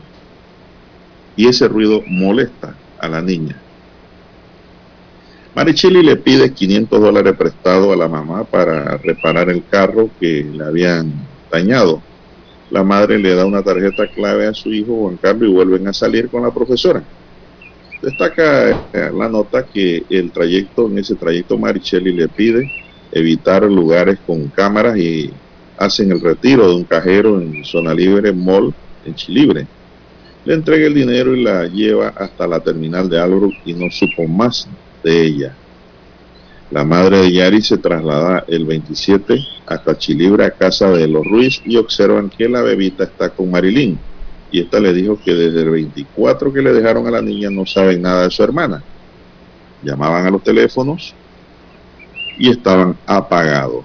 y ese ruido molesta a la niña. Marichelli le pide 500 dólares prestado a la mamá para reparar el carro que le habían dañado. La madre le da una tarjeta clave a su hijo Juan Carlos y vuelven a salir con la profesora. Destaca eh, la nota que el trayecto, en ese trayecto Marichelli le pide evitar lugares con cámaras y hacen el retiro de un cajero en zona libre mall en Chilibre. Le entrega el dinero y la lleva hasta la terminal de Albrook y no supo más de ella. La madre de Yari se traslada el 27 hasta Chilibre a casa de los Ruiz y observan que la bebita está con Marilyn. Y esta le dijo que desde el 24 que le dejaron a la niña no saben nada de su hermana. Llamaban a los teléfonos y estaban apagados.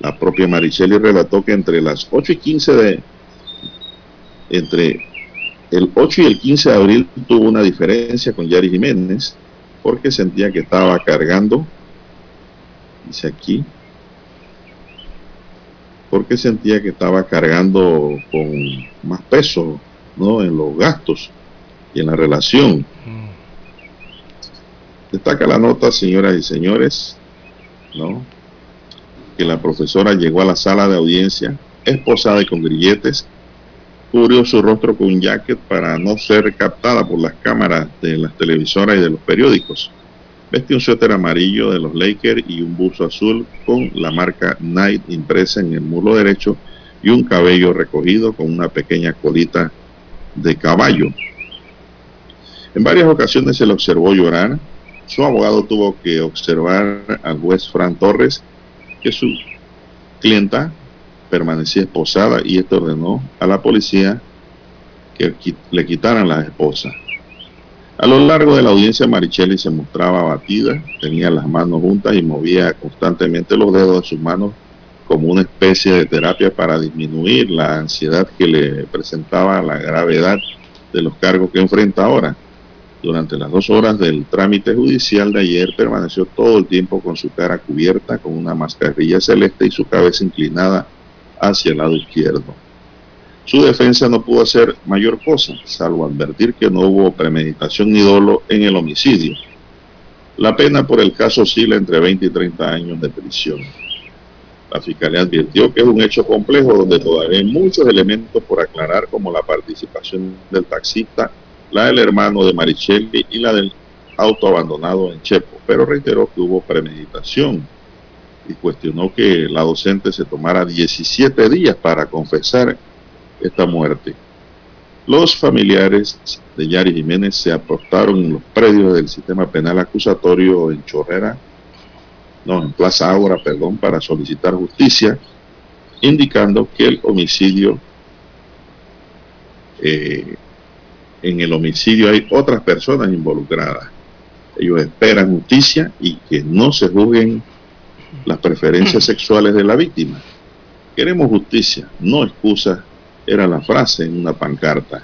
La propia Marichelli relató que entre las 8 y 15 de entre el 8 y el 15 de abril tuvo una diferencia con Yari Jiménez porque sentía que estaba cargando, dice aquí, porque sentía que estaba cargando con más peso ¿no? en los gastos y en la relación. Destaca la nota, señoras y señores, ¿no? que la profesora llegó a la sala de audiencia esposada y con grilletes, cubrió su rostro con un jacket para no ser captada por las cámaras de las televisoras y de los periódicos. Vestía un suéter amarillo de los Lakers y un buzo azul con la marca Night impresa en el muslo derecho y un cabello recogido con una pequeña colita de caballo. En varias ocasiones se le observó llorar. Su abogado tuvo que observar al juez Fran Torres que su clienta permanecía esposada y esto ordenó a la policía que le quitaran la esposa. A lo largo de la audiencia, Marichelli se mostraba abatida, tenía las manos juntas y movía constantemente los dedos de sus manos como una especie de terapia para disminuir la ansiedad que le presentaba la gravedad de los cargos que enfrenta ahora. Durante las dos horas del trámite judicial de ayer permaneció todo el tiempo con su cara cubierta con una mascarilla celeste y su cabeza inclinada hacia el lado izquierdo. Su defensa no pudo hacer mayor cosa, salvo advertir que no hubo premeditación ni dolo en el homicidio. La pena por el caso oscila entre 20 y 30 años de prisión. La fiscalía advirtió que es un hecho complejo donde todavía hay muchos elementos por aclarar, como la participación del taxista, la del hermano de Marichelli y la del auto abandonado en Chepo, pero reiteró que hubo premeditación y cuestionó que la docente se tomara 17 días para confesar esta muerte. Los familiares de Yari Jiménez se apostaron en los predios del sistema penal acusatorio en Chorrera, no, en Plaza Ágora, perdón, para solicitar justicia, indicando que el homicidio, eh, en el homicidio hay otras personas involucradas. Ellos esperan justicia y que no se juzguen las preferencias sexuales de la víctima. Queremos justicia, no excusa, era la frase en una pancarta.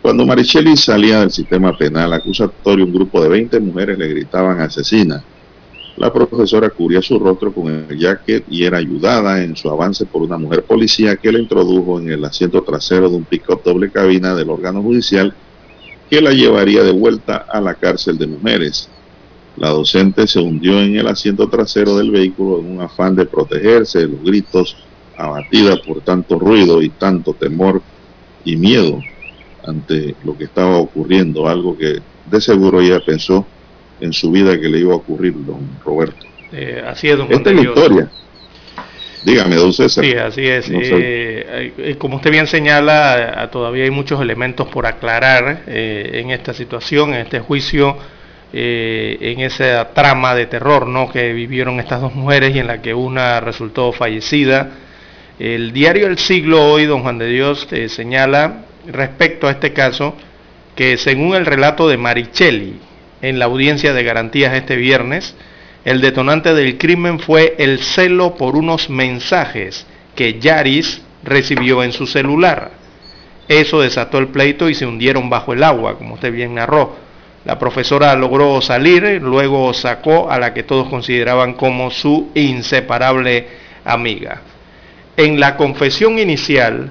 Cuando Marichelli salía del sistema penal acusatorio, un grupo de 20 mujeres le gritaban asesina. La profesora cubría su rostro con el jacket y era ayudada en su avance por una mujer policía que la introdujo en el asiento trasero de un pick-up doble cabina del órgano judicial que la llevaría de vuelta a la cárcel de mujeres. La docente se hundió en el asiento trasero del vehículo en un afán de protegerse de los gritos, abatida por tanto ruido y tanto temor y miedo ante lo que estaba ocurriendo, algo que de seguro ella pensó en su vida que le iba a ocurrir, don Roberto. Eh, así es, don Esta es la historia. Dígame, don César. Sí, así es. No eh, eh, como usted bien señala, todavía hay muchos elementos por aclarar eh, en esta situación, en este juicio, en esa trama de terror ¿no? que vivieron estas dos mujeres y en la que una resultó fallecida. El diario El Siglo hoy, don Juan de Dios, señala respecto a este caso que según el relato de Marichelli, en la audiencia de garantías este viernes, el detonante del crimen fue el celo por unos mensajes que Yaris recibió en su celular. Eso desató el pleito y se hundieron bajo el agua, como usted bien narró. La profesora logró salir, luego sacó a la que todos consideraban como su inseparable amiga. En la confesión inicial,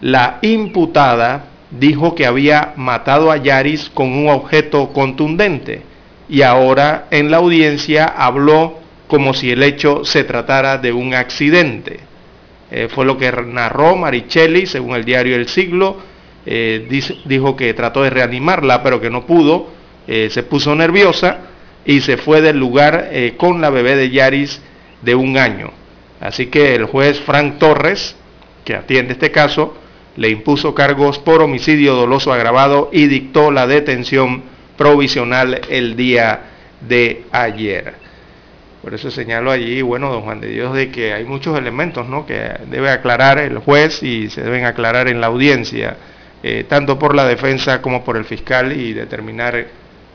la imputada dijo que había matado a Yaris con un objeto contundente y ahora en la audiencia habló como si el hecho se tratara de un accidente. Eh, fue lo que narró Marichelli, según el diario El Siglo. Eh, dijo que trató de reanimarla, pero que no pudo. Eh, se puso nerviosa y se fue del lugar con la bebé de Yaris de un año. Así que el juez Frank Torres, que atiende este caso, le impuso cargos por homicidio doloso agravado y dictó la detención provisional el día de ayer. Por eso señalo allí, bueno, don Juan de Dios, de que hay muchos elementos ¿no? que debe aclarar el juez y se deben aclarar en la audiencia, eh, tanto por la defensa como por el fiscal y determinar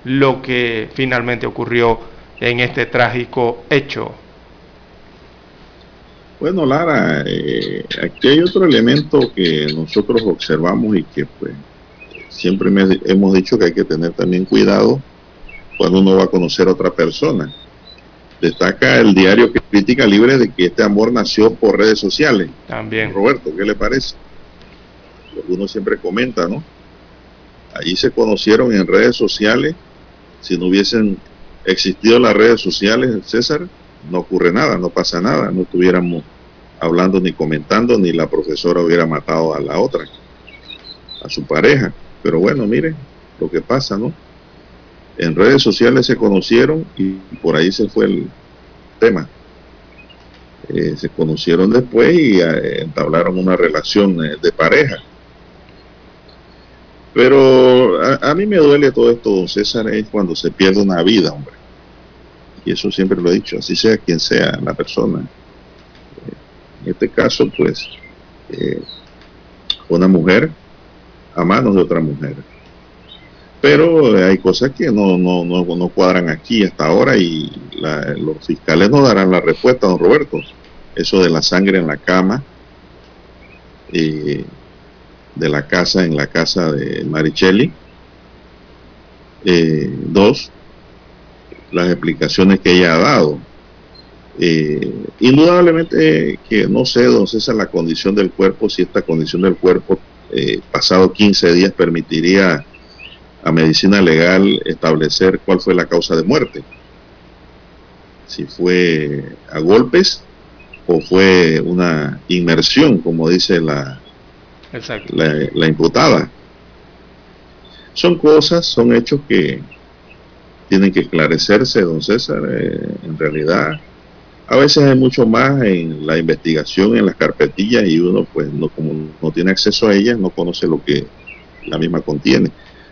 lo que finalmente ocurrió en este trágico hecho. Bueno, Lara, eh, aquí hay otro elemento que nosotros observamos y que pues siempre hemos dicho que hay que tener también cuidado cuando uno va a conocer a otra persona. Destaca el diario Crítica Libre de que este amor nació por redes sociales. También. Roberto, ¿qué le parece? Uno siempre comenta, ¿no? Allí se conocieron en redes sociales. Si no hubiesen existido las redes sociales, César, no ocurre nada, no pasa nada, no estuviéramos hablando ni comentando, ni la profesora hubiera matado a la otra, a su pareja. Pero bueno, miren lo que pasa, ¿no? En redes sociales se conocieron y por ahí se fue el tema. Eh, se conocieron después y eh, entablaron una relación eh, de pareja. Pero a, a, mí me duele todo esto, César, es cuando se pierde una vida, hombre. Y eso siempre lo he dicho, así sea quien sea la persona. En este caso, pues, eh, una mujer a manos de otra mujer. Pero hay cosas que no, no, no, no cuadran aquí hasta ahora y la, los fiscales no darán la respuesta, don Roberto. Eso de la sangre en la cama, eh, de la casa en la casa de Marichelli. Eh, dos, las explicaciones que ella ha dado. Eh, indudablemente que no sé, don César, la condición del cuerpo, si esta condición del cuerpo eh, pasado 15 días permitiría a medicina legal establecer cuál fue la causa de muerte. Si fue a golpes o fue una inmersión, como dice la, la, la imputada. Son cosas, son hechos que tienen que esclarecerse, don César. Eh, en realidad, a veces hay mucho más en la investigación, en las carpetillas, y uno, pues, no, como no tiene acceso a ellas, no conoce lo que la misma contiene.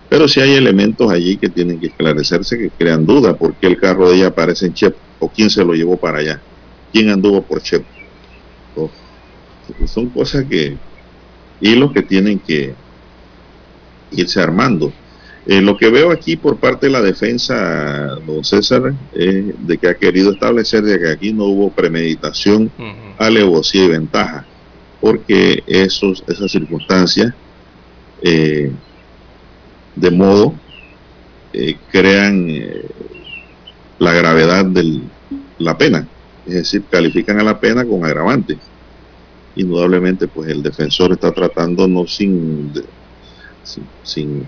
Pero sí hay elementos allí que tienen que esclarecerse, que crean duda, por qué el carro de ella aparece en Chep, o quién se lo llevó para allá, quién anduvo por Chep. O, son cosas que, hilos que tienen que irse armando. Eh, lo que veo aquí por parte de la defensa, don César, es de que ha querido establecer de que aquí no hubo premeditación, uh -huh. alevosía y ventaja, porque esos, esas circunstancias eh, de modo eh, crean eh, la gravedad del la pena, es decir, califican a la pena con agravante. Indudablemente, pues el defensor está tratando no sin, sin, sin,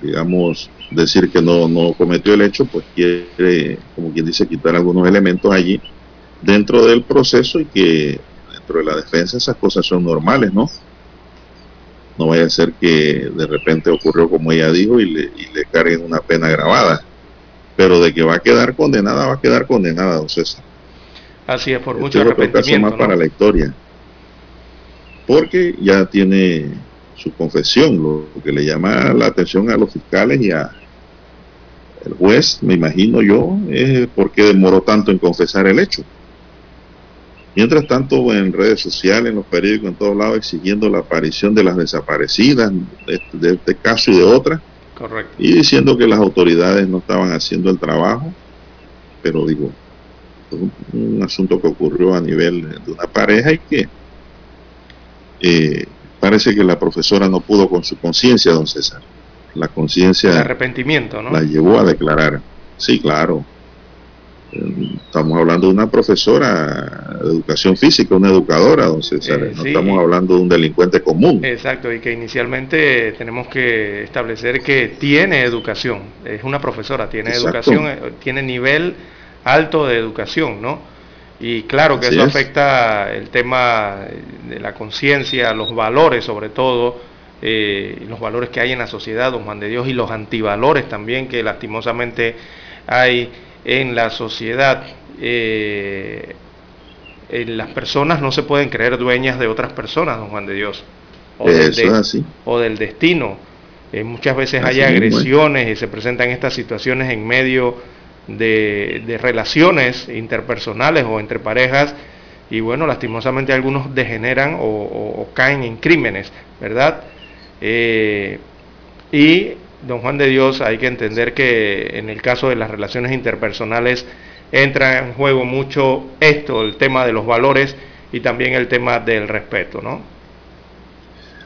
digamos, decir que no, no cometió el hecho, pues quiere, como quien dice, quitar algunos elementos allí dentro del proceso y que dentro de la defensa esas cosas son normales, ¿no? No vaya a ser que de repente ocurrió como ella dijo y le, y le carguen una pena grabada. Pero de que va a quedar condenada, va a quedar condenada, don César. Así es, por mucho arrepentimiento. más ¿no? para la historia. Porque ya tiene su confesión, lo que le llama la atención a los fiscales y a el juez, me imagino yo, es por qué demoró tanto en confesar el hecho. Mientras tanto, en redes sociales, en los periódicos, en todos lados, exigiendo la aparición de las desaparecidas, de, de este caso y de otras, Correcto. y diciendo que las autoridades no estaban haciendo el trabajo, pero digo, es un, un asunto que ocurrió a nivel de una pareja y que eh, parece que la profesora no pudo con su conciencia, don César. La El conciencia arrepentimiento, ¿no? la llevó a declarar. Sí, claro. Estamos hablando de una profesora de educación física, una educadora, don César. Eh, no sí. estamos hablando de un delincuente común. Exacto, y que inicialmente tenemos que establecer que tiene educación, es una profesora, tiene Exacto. educación, eh, tiene nivel alto de educación, ¿no? Y claro que Así eso es. afecta el tema de la conciencia, los valores sobre todo, eh, los valores que hay en la sociedad, don Juan de Dios, y los antivalores también que lastimosamente hay en la sociedad. Eh, eh, las personas no se pueden creer dueñas de otras personas, don Juan de Dios. O del, Eso es de- así. o del destino. Eh, muchas veces Así hay agresiones y se presentan estas situaciones en medio de, relaciones interpersonales o entre parejas y bueno, lastimosamente algunos degeneran o, o- o caen en crímenes, ¿verdad? Eh, y, don Juan de Dios, hay que entender que en el caso de las relaciones interpersonales entra en juego mucho esto, el tema de los valores y también el tema del respeto, ¿no?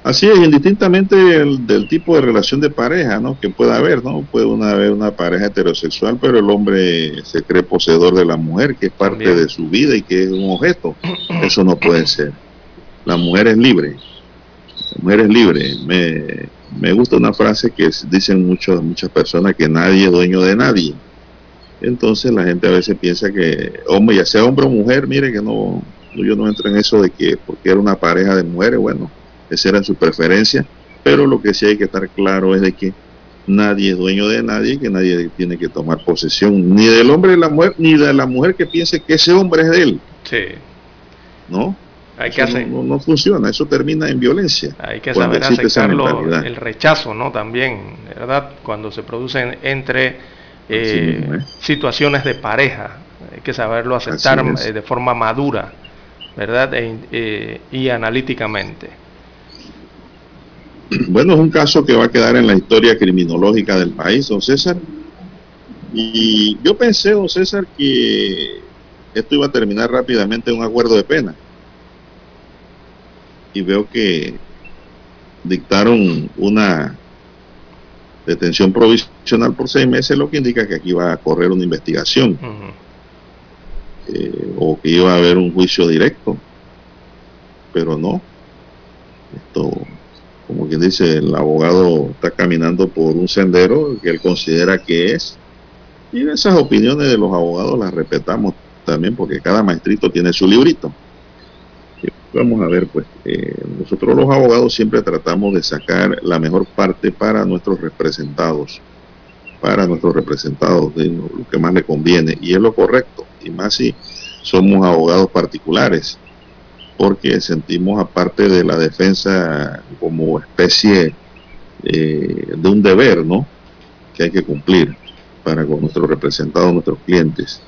Así es, indistintamente del, del tipo de relación de pareja, ¿no? Que pueda haber, ¿no? Puede una, haber una pareja heterosexual, pero el hombre se cree poseedor de la mujer, que es parte de su vida y que es un objeto. Eso no puede ser. La mujer es libre. La mujer es libre. Me, me gusta una frase que dicen muchos, muchas personas que nadie es dueño de nadie. Entonces la gente a veces piensa que, hombre, ya sea hombre o mujer, mire que no, yo no entro en eso de que porque era una pareja de mujeres, bueno, esa era su preferencia, pero lo que sí hay que estar claro es de que nadie es dueño de nadie y que nadie tiene que tomar posesión ni del hombre de la mujer, ni de la mujer que piense que ese hombre es de él, Sí, ¿no? hay que hacer. no, no- no funciona, eso termina en violencia. Hay que saber mentalidad. el rechazo, ¿no? También, ¿verdad? Cuando se producen entre eh, ¿eh? situaciones de pareja, hay que saberlo aceptar eh, de forma madura, ¿verdad? E y analíticamente. Bueno, es un caso que va a quedar en la historia criminológica del país, don César. Y yo pensé, don César, que esto iba a terminar rápidamente en un acuerdo de pena. Y veo que dictaron una detención provisional por seis meses, lo que indica que aquí va a correr una investigación eh, o que iba a haber un juicio directo, pero no. Esto, como quien dice, el abogado está caminando por un sendero que él considera que es, y esas opiniones de los abogados las respetamos también porque cada maestrito tiene su librito. Vamos a ver, pues, eh, nosotros los abogados siempre tratamos de sacar la mejor parte para nuestros representados, para nuestros representados, de lo que más le conviene, y es lo correcto, y más si somos abogados particulares, porque sentimos aparte de la defensa como especie eh, de un deber, ¿no? Que hay que cumplir para con nuestros representados, nuestros clientes.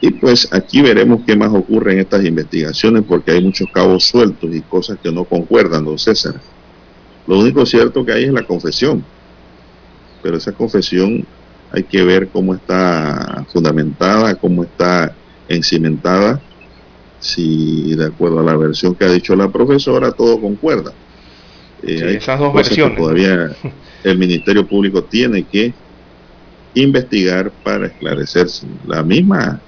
Y pues aquí veremos qué más ocurre en estas investigaciones, porque hay muchos cabos sueltos y cosas que no concuerdan, don César. Lo único cierto que hay es la confesión, pero esa confesión hay que ver cómo está fundamentada, cómo está encimentada, si de acuerdo a la versión que ha dicho la profesora todo concuerda. Eh, Sí, hay esas dos que versiones. Todavía el Ministerio Público tiene que investigar para esclarecerse. La misma,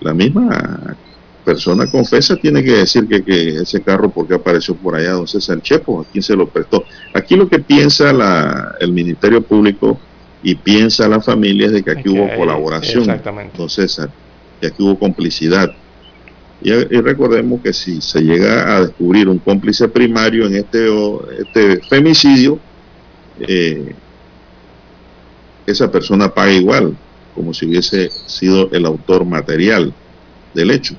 la misma persona confesa tiene que decir que, que ese carro, porque apareció por allá, don César Chepo, ¿a quién se lo prestó? Aquí lo que piensa la, el Ministerio Público y piensa la familia es de que aquí hubo colaboración, don César, que aquí hubo complicidad. Y, recordemos que si se llega a descubrir un cómplice primario en este, este femicidio, eh, esa persona paga igual, como si hubiese sido el autor material del hecho.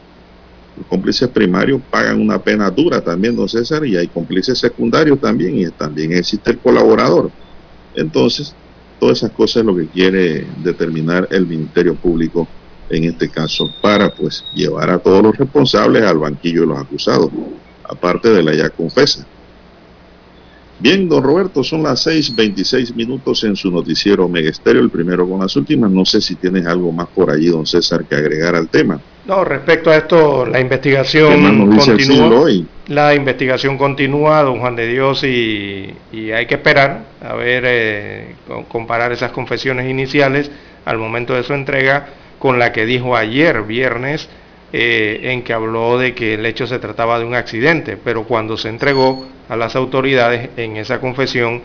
Los cómplices primarios pagan una pena dura también, don César, y hay cómplices secundarios también, y también existe el colaborador. Entonces, todas esas cosas es lo que quiere determinar el Ministerio Público en este caso, para pues llevar a todos los responsables al banquillo de los acusados, aparte de la ya confesa. Bien, don Roberto, son las 6:26 minutos en su noticiero Megesterio, el primero con las últimas. No sé si tienes algo más por allí, don César, que agregar al tema. No, respecto a esto, la investigación continúa. La investigación continúa, don Juan de Dios, y, hay que esperar a ver, eh, comparar esas confesiones iniciales al momento de su entrega con la que dijo ayer, viernes, eh, en que habló de que el hecho se trataba de un accidente, pero cuando se entregó a las autoridades en esa confesión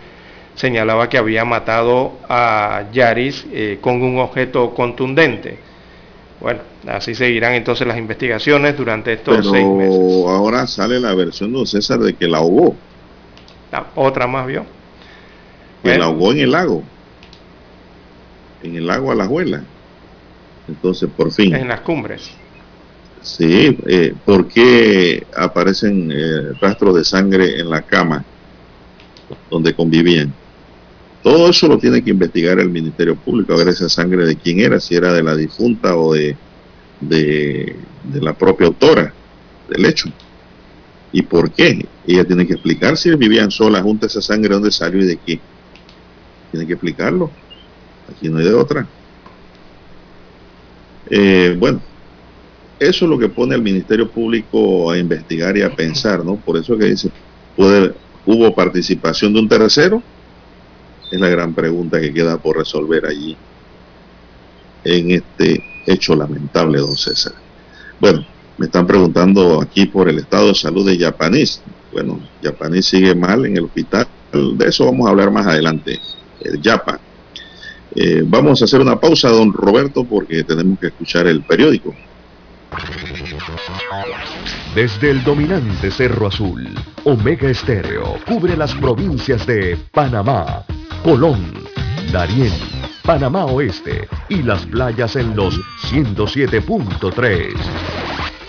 señalaba que había matado a Yaris eh, con un objeto contundente. Bueno, así seguirán entonces las investigaciones durante estos seis meses. Ahora sale la versión de César de que la ahogó. otra más vio. Que la ahogó en el lago. En el lago a la Alajuela. Entonces, por fin. En las cumbres. Sí, eh, porque aparecen eh, rastros de sangre en la cama donde convivían. Todo eso lo tiene que investigar el Ministerio Público, a ver esa sangre de quién era, si era de la difunta o de, de, la propia autora del hecho. ¿Y por qué? Ella tiene que explicar si vivían solas junto esa sangre, dónde salió y de qué. Tiene que explicarlo. Aquí no hay de otra. Eh, bueno, eso es lo que pone al Ministerio Público a investigar y a pensar, ¿no? Por eso que dice, ¿hubo participación de un tercero? Es la gran pregunta que queda por resolver allí en este hecho lamentable, don César. Bueno, me están preguntando aquí por el estado de salud de Yapanís. Bueno, Yapanís sigue mal en el hospital. De eso vamos a hablar más adelante. El Yapa. Eh, vamos a hacer una pausa, don Roberto, porque tenemos que escuchar el periódico. Desde el dominante Cerro Azul, Omega Estéreo cubre las provincias de Panamá, Colón, Darién, Panamá Oeste y las playas en los 107.3.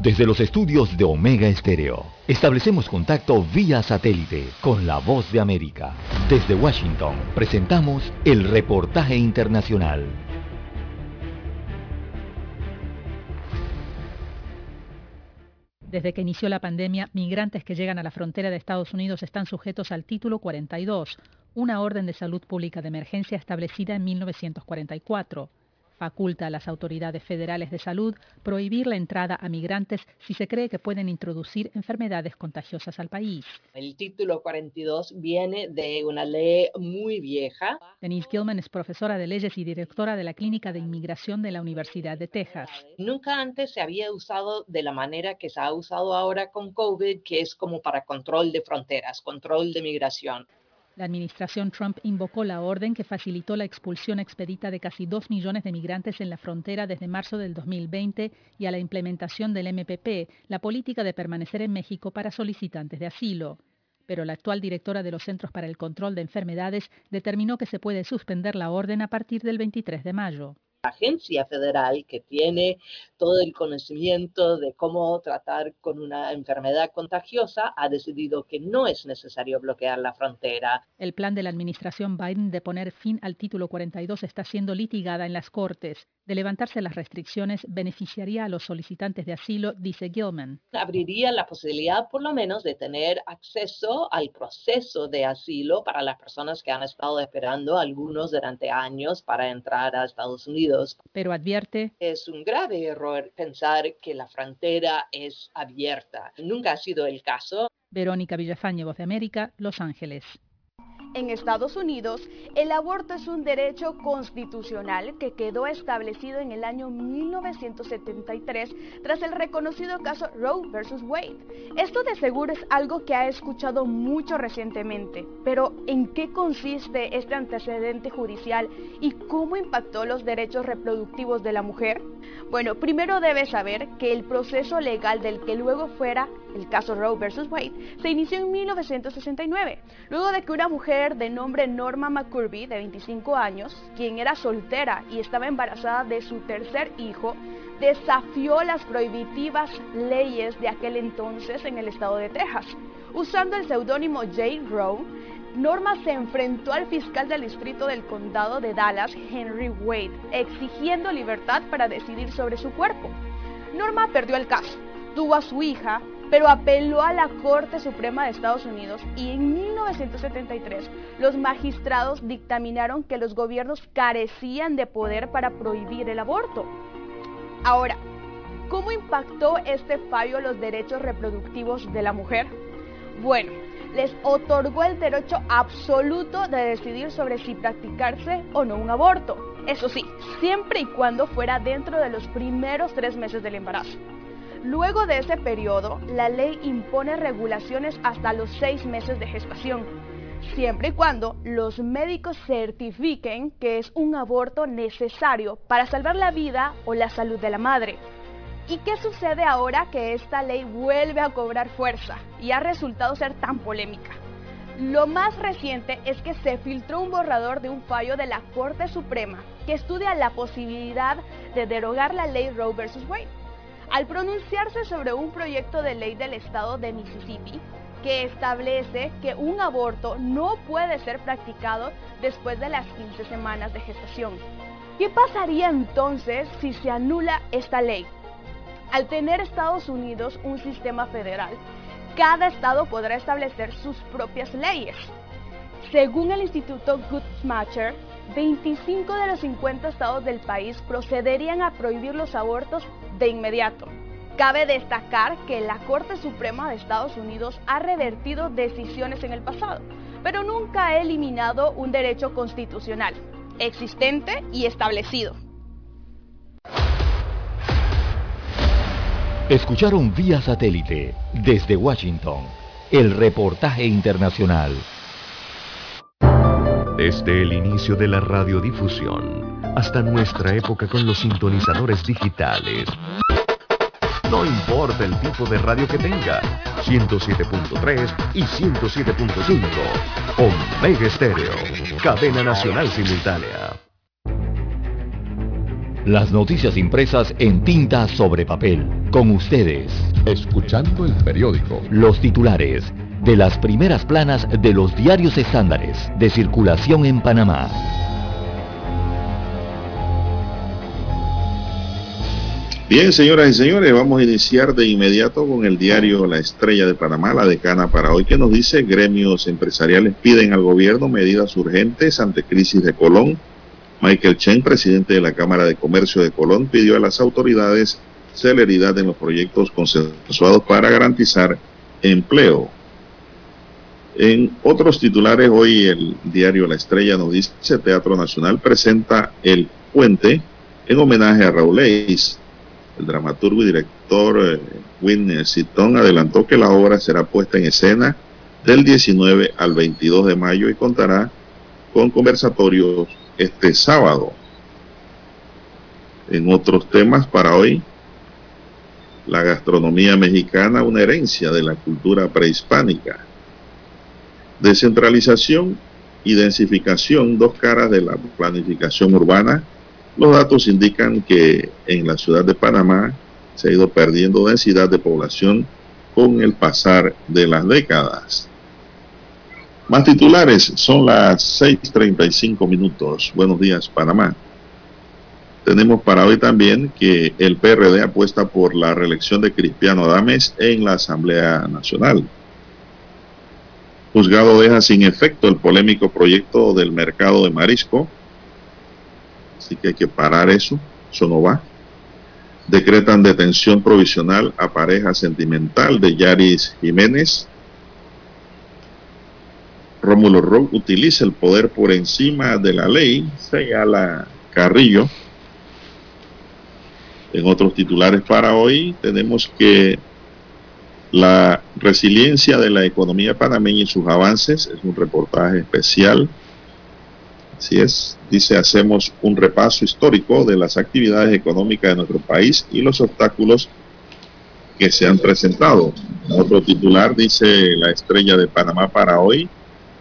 Desde los estudios de Omega Estéreo, establecemos contacto vía satélite con la voz de América. Desde Washington, presentamos el reportaje internacional. Desde que inició la pandemia, migrantes que llegan a la frontera de Estados Unidos están sujetos al Título 42, una orden de salud pública de emergencia establecida en 1944 faculta a las autoridades federales de salud prohibir la entrada a migrantes si se cree que pueden introducir enfermedades contagiosas al país. El título 42 viene de una ley muy vieja. Denise Gilman es profesora de leyes y directora de la Clínica de Inmigración de la Universidad de Texas. Nunca antes se había usado de la manera que se ha usado ahora con COVID, que es como para control de fronteras, control de migración. La administración Trump invocó la orden que facilitó la expulsión expedita de casi dos millones de migrantes en la frontera desde marzo del 2020 y a la implementación del MPP, la política de permanecer en México para solicitantes de asilo. Pero la actual directora de los Centros para el Control de Enfermedades determinó que se puede suspender la orden a partir del 23 de mayo. Agencia federal que tiene todo el conocimiento de cómo tratar con una enfermedad contagiosa ha decidido que no es necesario bloquear la frontera. El plan de la administración Biden de poner fin al título 42 está siendo litigada en las Cortes. De levantarse las restricciones, beneficiaría a los solicitantes de asilo, dice Gilman. Abriría la posibilidad, por lo menos, de tener acceso al proceso de asilo para las personas que han estado esperando, algunos durante años, para entrar a Estados Unidos. Pero advierte. Es un grave error pensar que la frontera es abierta. Nunca ha sido el caso. Verónica Villafañe, Voz de América, Los Ángeles. En Estados Unidos, el aborto es un derecho constitucional que quedó establecido en el año 1973 tras el reconocido caso Roe vs. Wade. Esto de seguro es algo que ha escuchado mucho recientemente, pero ¿en qué consiste este antecedente judicial y cómo impactó los derechos reproductivos de la mujer? Bueno, primero debes saber que el proceso legal del que luego fuera el caso Roe vs. Wade se inició en 1969, luego de que una mujer de nombre Norma McCurby, de 25 años, quien era soltera y estaba embarazada de su tercer hijo, desafió las prohibitivas leyes de aquel entonces en el estado de Texas. Usando el seudónimo Jane Rowe, Norma se enfrentó al fiscal del distrito del condado de Dallas, Henry Wade, exigiendo libertad para decidir sobre su cuerpo. Norma perdió el caso, tuvo a su hija, pero apeló a la Corte Suprema de Estados Unidos y en 1973 los magistrados dictaminaron que los gobiernos carecían de poder para prohibir el aborto. Ahora, ¿cómo impactó este fallo los derechos reproductivos de la mujer? Bueno, les otorgó el derecho absoluto de decidir sobre si practicarse o no un aborto. Eso sí, siempre y cuando fuera dentro de los primeros tres meses del embarazo. Luego de ese periodo, la ley impone regulaciones hasta los seis meses de gestación, siempre y cuando los médicos certifiquen que es un aborto necesario para salvar la vida o la salud de la madre. ¿Y qué sucede ahora que esta ley vuelve a cobrar fuerza y ha resultado ser tan polémica? Lo más reciente es que se filtró un borrador de un fallo de la Corte Suprema que estudia la posibilidad de derogar la ley Roe vs. Wade al pronunciarse sobre un proyecto de ley del estado de Mississippi que establece que un aborto no puede ser practicado después de las 15 semanas de gestación. ¿Qué pasaría entonces si se anula esta ley? Al tener Estados Unidos un sistema federal, cada estado podrá establecer sus propias leyes. Según el Instituto Guttmacher, 25 de los 50 estados del país procederían a prohibir los abortos de inmediato. Cabe destacar que la Corte Suprema de Estados Unidos ha revertido decisiones en el pasado, pero nunca ha eliminado un derecho constitucional, existente y establecido. Escucharon vía satélite desde Washington el reportaje internacional. Desde el inicio de la radiodifusión hasta nuestra época con los sintonizadores digitales. No importa el tipo de radio que tenga, 107.3 y 107.5. Omega Estéreo, cadena nacional simultánea. Las noticias impresas en tinta sobre papel. Con ustedes. Escuchando el periódico. Los titulares de las primeras planas de los diarios estándares de circulación en Panamá. Bien, señoras y señores, vamos a iniciar de inmediato con el diario La Estrella de Panamá, la decana para hoy, que nos dice gremios empresariales piden al gobierno medidas urgentes ante crisis de Colón. Michael Chen, presidente de la Cámara de Comercio de Colón, pidió a las autoridades celeridad en los proyectos consensuados para garantizar empleo. En otros titulares, hoy el diario La Estrella nos dice Teatro Nacional presenta El Puente en homenaje a Raúl Eis. El dramaturgo y director eh, Win adelantó que la obra será puesta en escena del 19 al 22 de mayo y contará con conversatorios este sábado. En otros temas para hoy, la gastronomía mexicana, una herencia de la cultura prehispánica. Descentralización y densificación, dos caras de la planificación urbana, Los datos indican que en la ciudad de Panamá se ha ido perdiendo densidad de población con el pasar de las décadas. Más titulares, son las 6.35 minutos. Buenos días, Panamá. Tenemos para hoy también que el PRD apuesta por la reelección de Cristiano Adames en la Asamblea Nacional. Juzgado deja sin efecto el polémico proyecto del mercado de marisco. Así que hay que parar eso. Eso no va. Decretan detención provisional a pareja sentimental de Yaris Jiménez Rómulo Rock utiliza el poder por encima de la ley, señala Carrillo. En otros titulares para hoy tenemos que la resiliencia de la economía panameña y sus avances es un reportaje especial. Así es, dice, hacemos un repaso histórico de las actividades económicas de nuestro país y los obstáculos que se han presentado. Otro titular dice la estrella de Panamá para hoy,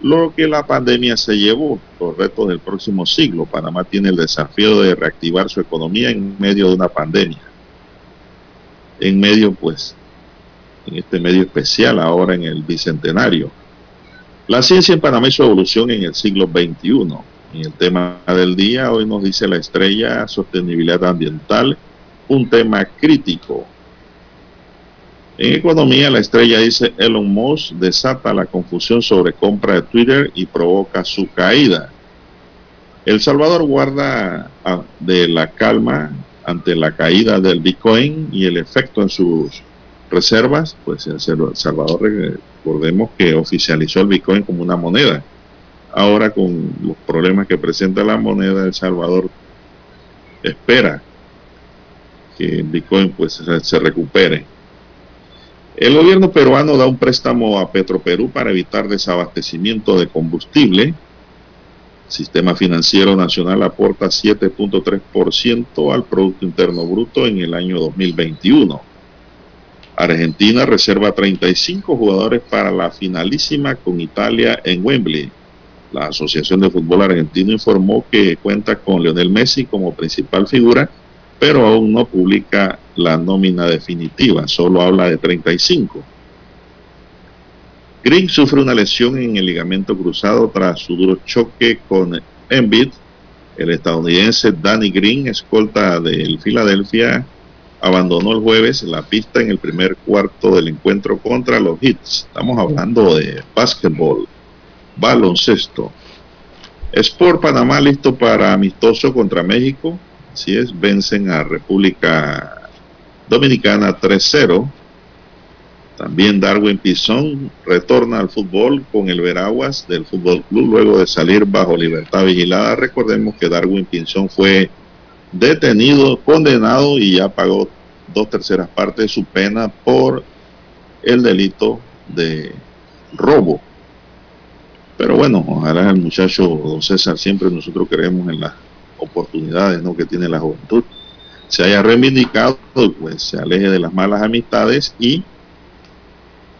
lo que la pandemia se llevó, los retos del próximo siglo. Panamá tiene el desafío de reactivar su economía en medio de una pandemia. En medio, pues, en este medio especial, ahora en el bicentenario. La ciencia en Panamá y su evolución en el siglo XXI. En el tema del día, hoy nos dice la estrella sostenibilidad ambiental, un tema crítico en economía, la estrella dice Elon Musk desata la confusión sobre compra de Twitter y provoca su caída. El Salvador guarda ah, de la calma ante la caída del Bitcoin y el efecto en sus reservas. Pues El Salvador, recordemos que oficializó el Bitcoin como una moneda. Ahora con los problemas que presenta la moneda, El Salvador espera que el Bitcoin pues se recupere el gobierno peruano da un préstamo a Petroperú para evitar desabastecimiento de combustible. El sistema financiero nacional aporta 7.3% al Producto Interno Bruto en el año 2021. Argentina reserva 35 jugadores para la finalísima con Italia en Wembley. La Asociación de Fútbol Argentino informó que cuenta con Lionel Messi como principal figura pero aún no publica la nómina definitiva, solo habla de 35. Green sufre una lesión en el ligamento cruzado tras su duro choque con Embiid. El estadounidense Danny Green, escolta del Philadelphia, abandonó el jueves la pista en el primer cuarto del encuentro contra los Hits. Estamos hablando de básquetbol, baloncesto. Sport Panamá listo para amistoso contra México. Así es, vencen a República Dominicana 3-0. También Darwin Pizón retorna al fútbol con el Veraguas del Fútbol Club luego de salir bajo libertad vigilada. Recordemos que Darwin Pinzón fue detenido, condenado y ya pagó dos terceras partes de su pena por el delito de robo. Pero bueno, ojalá el muchacho don César, siempre nosotros creemos en la oportunidades ¿no? que tiene la juventud, se haya reivindicado, pues se aleje de las malas amistades y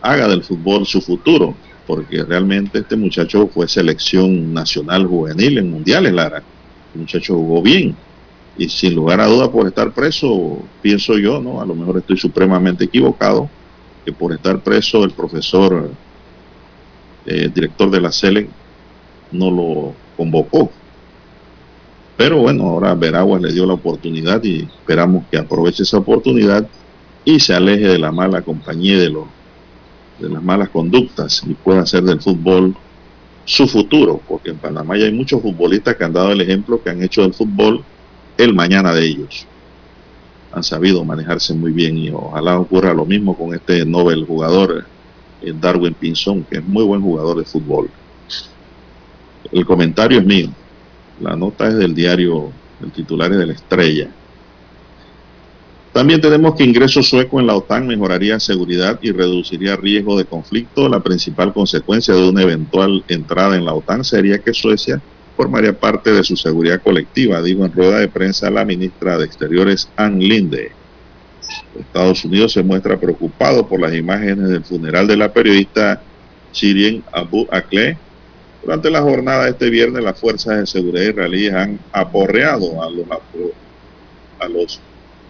haga del fútbol su futuro, porque realmente este muchacho fue selección nacional juvenil en mundiales, Lara. El muchacho jugó bien y sin lugar a duda por estar preso, pienso yo, ¿no? A lo mejor estoy supremamente equivocado, que por estar preso el profesor, eh, director de la SELE, no lo convocó pero bueno, ahora Veraguas le dio la oportunidad y esperamos que aproveche esa oportunidad y se aleje de la mala compañía de, los, de las malas conductas y pueda hacer del fútbol su futuro, porque en Panamá ya hay muchos futbolistas que han dado el ejemplo que han hecho del fútbol el mañana de ellos. Han sabido manejarse muy bien y ojalá ocurra lo mismo con este Nobel jugador eh, Darwin Pinzón, que es muy buen jugador de fútbol. El comentario es mío. La nota es del diario, el titular es de la estrella. También tenemos que ingreso sueco en la OTAN mejoraría seguridad y reduciría riesgo de conflicto. La principal consecuencia de una eventual entrada en la OTAN sería que Suecia formaría parte de su seguridad colectiva, dijo en rueda de prensa la ministra de Exteriores Ann Linde. Estados Unidos se muestra preocupado por las imágenes del funeral de la periodista Shireen Abu Akleh Durante la jornada de este viernes, las fuerzas de seguridad israelíes han aporreado a los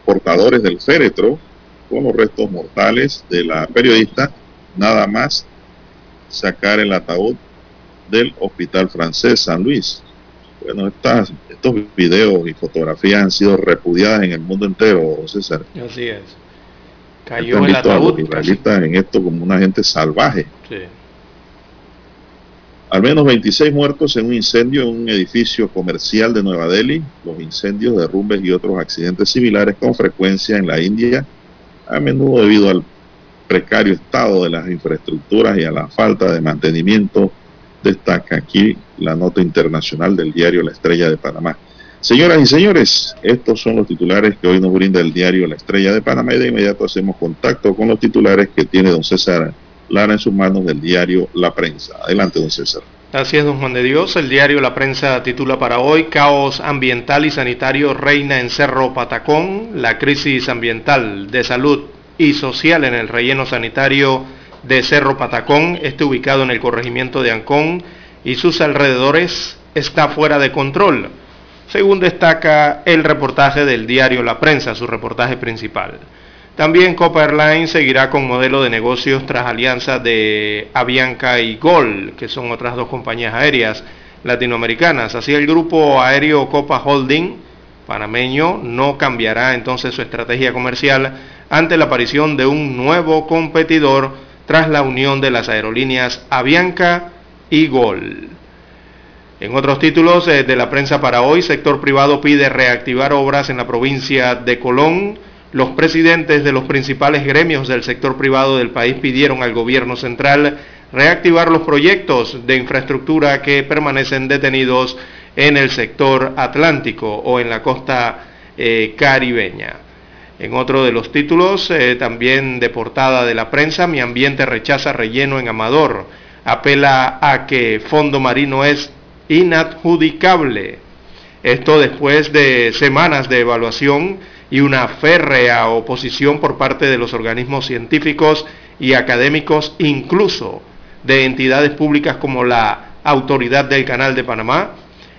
portadores del féretro con los restos mortales de la periodista, nada más sacar el ataúd del hospital francés San Luis. Bueno, estas, estos videos y fotografías han sido repudiadas en el mundo entero, César. Así es. Cayó el ataúd. A los israelitas en esto como una gente salvaje. Sí. Al menos 26 muertos en un incendio en un edificio comercial de Nueva Delhi. Los incendios, derrumbes y otros accidentes similares con frecuencia en la India, a menudo debido al precario estado de las infraestructuras y a la falta de mantenimiento, destaca aquí la nota internacional del diario La Estrella de Panamá. Señoras y señores, estos son los titulares que hoy nos brinda el diario La Estrella de Panamá y de inmediato hacemos contacto con los titulares que tiene don César Lara en sus manos del diario La Prensa. Adelante, don César. Así es, don Juan de Dios. El diario La Prensa titula para hoy Caos ambiental y sanitario reina en Cerro Patacón. La crisis ambiental, de salud y social en el relleno sanitario de Cerro Patacón, este ubicado en el corregimiento de Ancón y sus alrededores, está fuera de control, según destaca el reportaje del diario La Prensa, su reportaje principal. También Copa Airlines seguirá con modelo de negocios tras alianza de Avianca y Gol, que son otras dos compañías aéreas latinoamericanas. Así el grupo aéreo Copa Holding panameño no cambiará entonces su estrategia comercial ante la aparición de un nuevo competidor tras la unión de las aerolíneas Avianca y Gol. En otros títulos eh, de la prensa para hoy, sector privado pide reactivar obras en la provincia de Colón los presidentes de los principales gremios del sector privado del país pidieron al gobierno central reactivar los proyectos de infraestructura que permanecen detenidos en el sector atlántico o en la costa eh, caribeña. En otro de los títulos, eh, también de portada de la prensa, Mi ambiente rechaza relleno en Amador. Apela a que fondo marino es inadjudicable. Esto después de semanas de evaluación y una férrea oposición por parte de los organismos científicos y académicos, incluso de entidades públicas como la Autoridad del Canal de Panamá,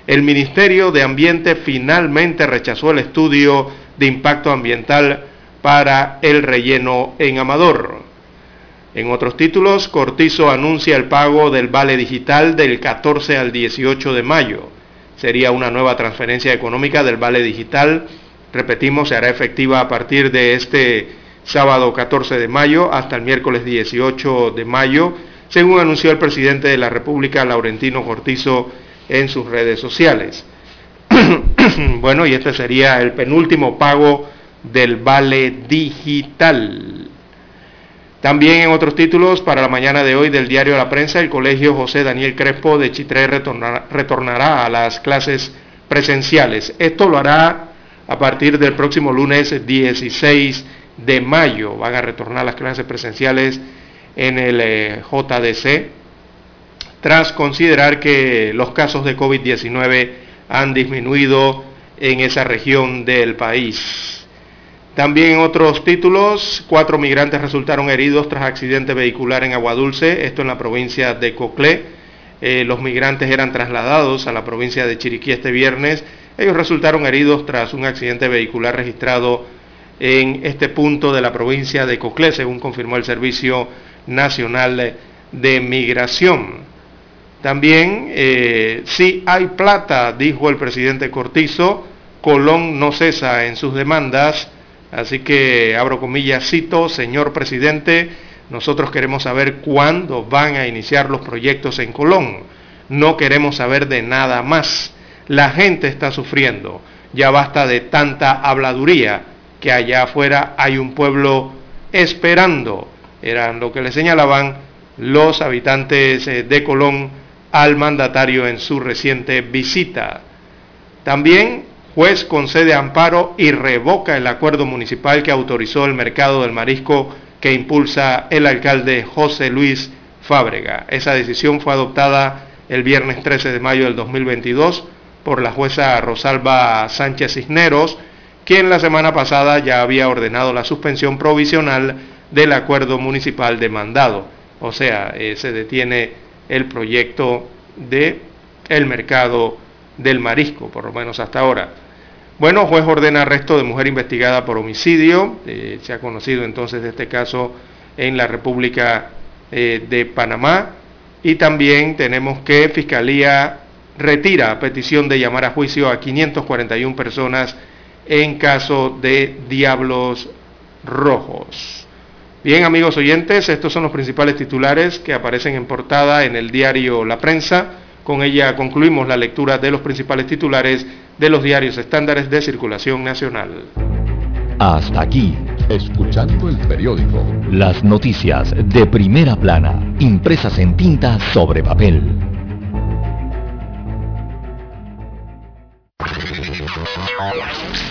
el Ministerio de Ambiente finalmente rechazó el estudio de impacto ambiental para el relleno en Amador. En otros títulos, Cortizo anuncia el pago del vale digital del 14 al 18 de mayo. Sería una nueva transferencia económica del vale digital Repetimos, se hará efectiva a partir de este sábado 14 de mayo hasta el miércoles 18 de mayo, según anunció el presidente de la República, Laurentino Cortizo, en sus redes sociales. bueno, y este sería el penúltimo pago del vale digital. También en otros títulos, para la mañana de hoy del diario La Prensa, el Colegio José Daniel Crespo de Chitré retornará, a las clases presenciales. Esto lo hará a partir del próximo lunes 16 de mayo. Van a retornar las clases presenciales en el eh, JDC tras considerar que los casos de COVID-19 han disminuido en esa región del país. También en otros títulos, cuatro migrantes resultaron heridos tras accidente vehicular en Aguadulce, esto en la provincia de Coclé. Eh, los migrantes eran trasladados a la provincia de Chiriquí este viernes ellos resultaron heridos tras un accidente vehicular registrado en este punto de la provincia de Coclé, según confirmó el Servicio Nacional de Migración. También, eh, si hay plata, dijo el presidente Cortizo, Colón no cesa en sus demandas, así que abro comillas, cito, señor presidente, nosotros queremos saber cuándo van a iniciar los proyectos en Colón, no queremos saber de nada más. La gente está sufriendo. Ya basta de tanta habladuría, que allá afuera hay un pueblo esperando. Era lo que le señalaban los habitantes eh, de Colón al mandatario en su reciente visita. También juez concede amparo y revoca el acuerdo municipal que autorizó el mercado del marisco que impulsa el alcalde José Luis Fábrega. Esa decisión fue adoptada el viernes 13 de mayo del 2022 por la jueza Rosalba Sánchez Cisneros, quien la semana pasada ya había ordenado la suspensión provisional del acuerdo municipal demandado. O sea, eh, se detiene el proyecto de el mercado del marisco, por lo menos hasta ahora. Bueno, juez ordena arresto de mujer investigada por homicidio. Eh, se ha conocido entonces de este caso en la República eh, de Panamá. Y también tenemos que Fiscalía retira petición de llamar a juicio a 541 personas en caso de Diablos Rojos. Bien, amigos oyentes, estos son los principales titulares que aparecen en portada en el diario La Prensa. Con ella concluimos la lectura de los principales titulares de los diarios estándares de circulación nacional. Hasta aquí, escuchando el periódico. Las noticias de primera plana, impresas en tinta sobre papel.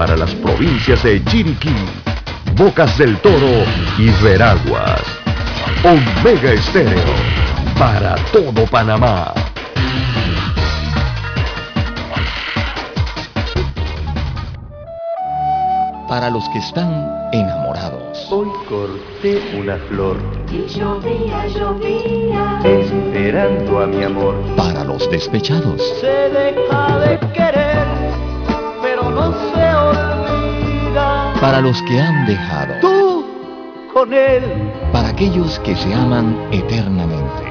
para las provincias de Chiriquí, Bocas del Toro y Veraguas. Omega Estéreo para todo Panamá. Para los que están enamorados. Hoy corté una flor. Y llovía, llovía. Esperando a mi amor. Para los despechados. Se deja de querer, pero no se. Para los que han dejado. Tú con él. Para aquellos que se aman eternamente.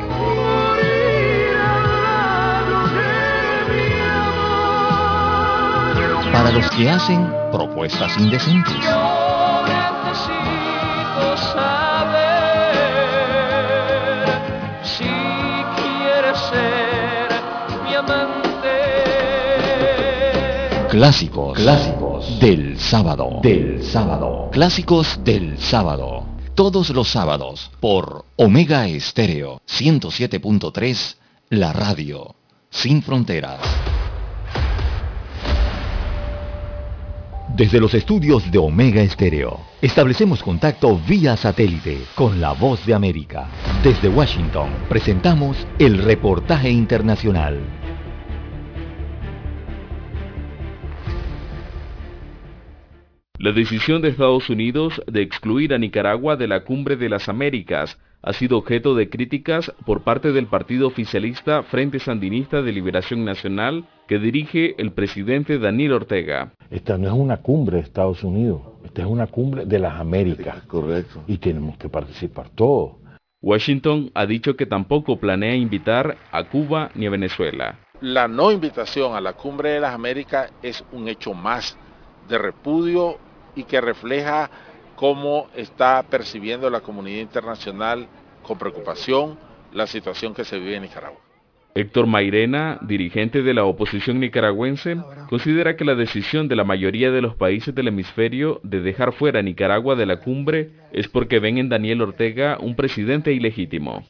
Para los que hacen propuestas indecentes. Yo necesito saber si quieres ser mi amante. Clásicos, clásicos del sábado, del sábado, clásicos del sábado. Todos los sábados por Omega Estéreo 107.3, la radio sin fronteras. Desde los estudios de Omega Estéreo, establecemos contacto vía satélite con la voz de América. Desde Washington, presentamos el reportaje internacional. La decisión de Estados Unidos de excluir a Nicaragua de la Cumbre de las Américas ha sido objeto de críticas por parte del partido oficialista Frente Sandinista de Liberación Nacional que dirige el presidente Daniel Ortega. Esta no es una cumbre de Estados Unidos, esta es una cumbre de las Américas. Correcto. Y tenemos que participar todos. Washington ha dicho que tampoco planea invitar a Cuba ni a Venezuela. La no invitación a la cumbre de las Américas es un hecho más de repudio y que refleja cómo está percibiendo la comunidad internacional con preocupación la situación que se vive en Nicaragua. Héctor Mairena, dirigente de la oposición nicaragüense, considera que la decisión de la mayoría de los países del hemisferio de dejar fuera a Nicaragua de la cumbre es porque ven en Daniel Ortega un presidente ilegítimo.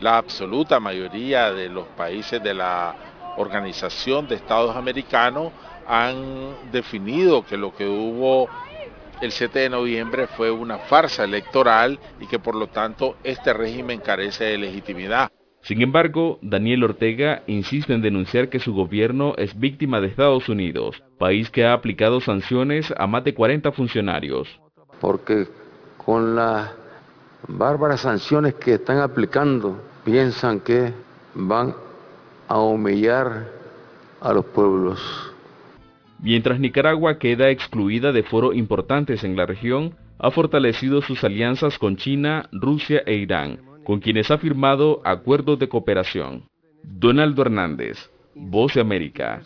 La absoluta mayoría de los países de la Organización de Estados Americanos han definido que lo que hubo el 7 de noviembre fue una farsa electoral y que por lo tanto este régimen carece de legitimidad. Sin embargo, Daniel Ortega insiste en denunciar que su gobierno es víctima de Estados Unidos, país que ha aplicado sanciones a más de 40 funcionarios. Porque con las bárbaras sanciones que están aplicando, piensan que van a humillar a los pueblos. Mientras Nicaragua queda excluida de foros importantes en la región, ha fortalecido sus alianzas con China, Rusia e Irán, con quienes ha firmado acuerdos de cooperación. Donaldo Hernández, Voz de América.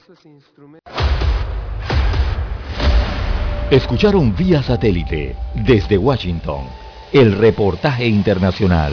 Escucharon vía satélite desde Washington el reportaje internacional.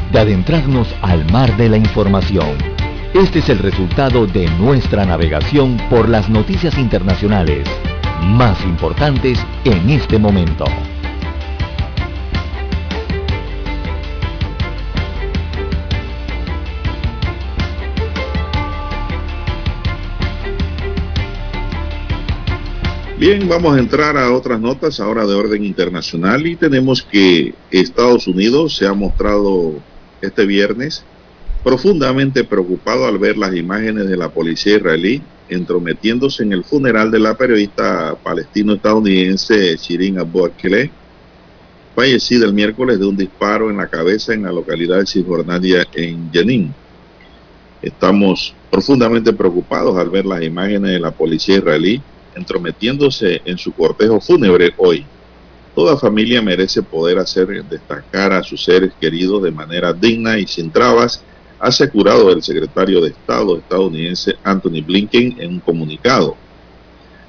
de adentrarnos al mar de la información. Este es el resultado de nuestra navegación por las noticias internacionales más importantes en este momento. Bien, vamos a entrar a otras notas ahora de orden internacional y tenemos que Estados Unidos se ha mostrado este viernes profundamente preocupado al ver las imágenes de la policía israelí entrometiéndose en el funeral de la periodista palestino-estadounidense Shirin Abu Akleh, fallecida el miércoles de un disparo en la cabeza en la localidad de Cisjordania en Jenin. Estamos profundamente preocupados al ver las imágenes de la policía israelí entrometiéndose en su cortejo fúnebre hoy. Toda familia merece poder hacer destacar a sus seres queridos de manera digna y sin trabas, ha asegurado el secretario de Estado estadounidense Anthony Blinken en un comunicado.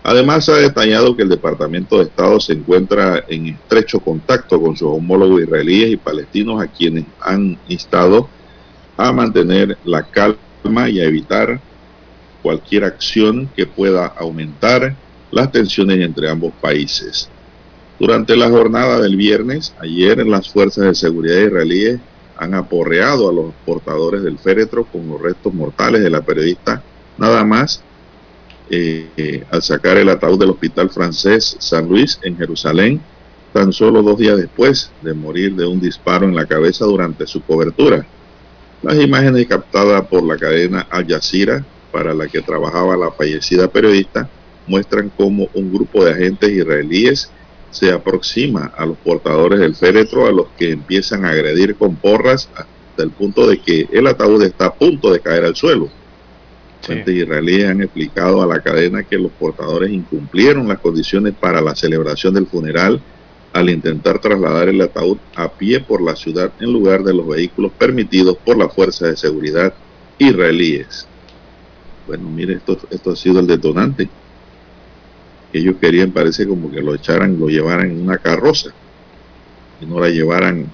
Además, ha detallado que el Departamento de Estado se encuentra en estrecho contacto con sus homólogos israelíes y palestinos a quienes han instado a mantener la calma y a evitar cualquier acción que pueda aumentar las tensiones entre ambos países. Durante la jornada del viernes, ayer las fuerzas de seguridad israelíes han aporreado a los portadores del féretro con los restos mortales de la periodista, nada más eh, al sacar el ataúd del hospital francés San Luis en Jerusalén, tan solo dos días después de morir de un disparo en la cabeza durante su cobertura. Las imágenes captadas por la cadena Al Jazeera para la que trabajaba la fallecida periodista muestran cómo un grupo de agentes israelíes se aproxima a los portadores del féretro, a los que empiezan a agredir con porras hasta el punto de que el ataúd está a punto de caer al suelo. Fuentes israelíes han explicado a la cadena que los portadores incumplieron las condiciones para la celebración del funeral al intentar trasladar el ataúd a pie por la ciudad en lugar de los vehículos permitidos por la fuerza de seguridad israelíes. Bueno, mire, esto, esto ha sido el detonante. Ellos querían, parece como que lo echaran, lo llevaran en una carroza y no la llevaran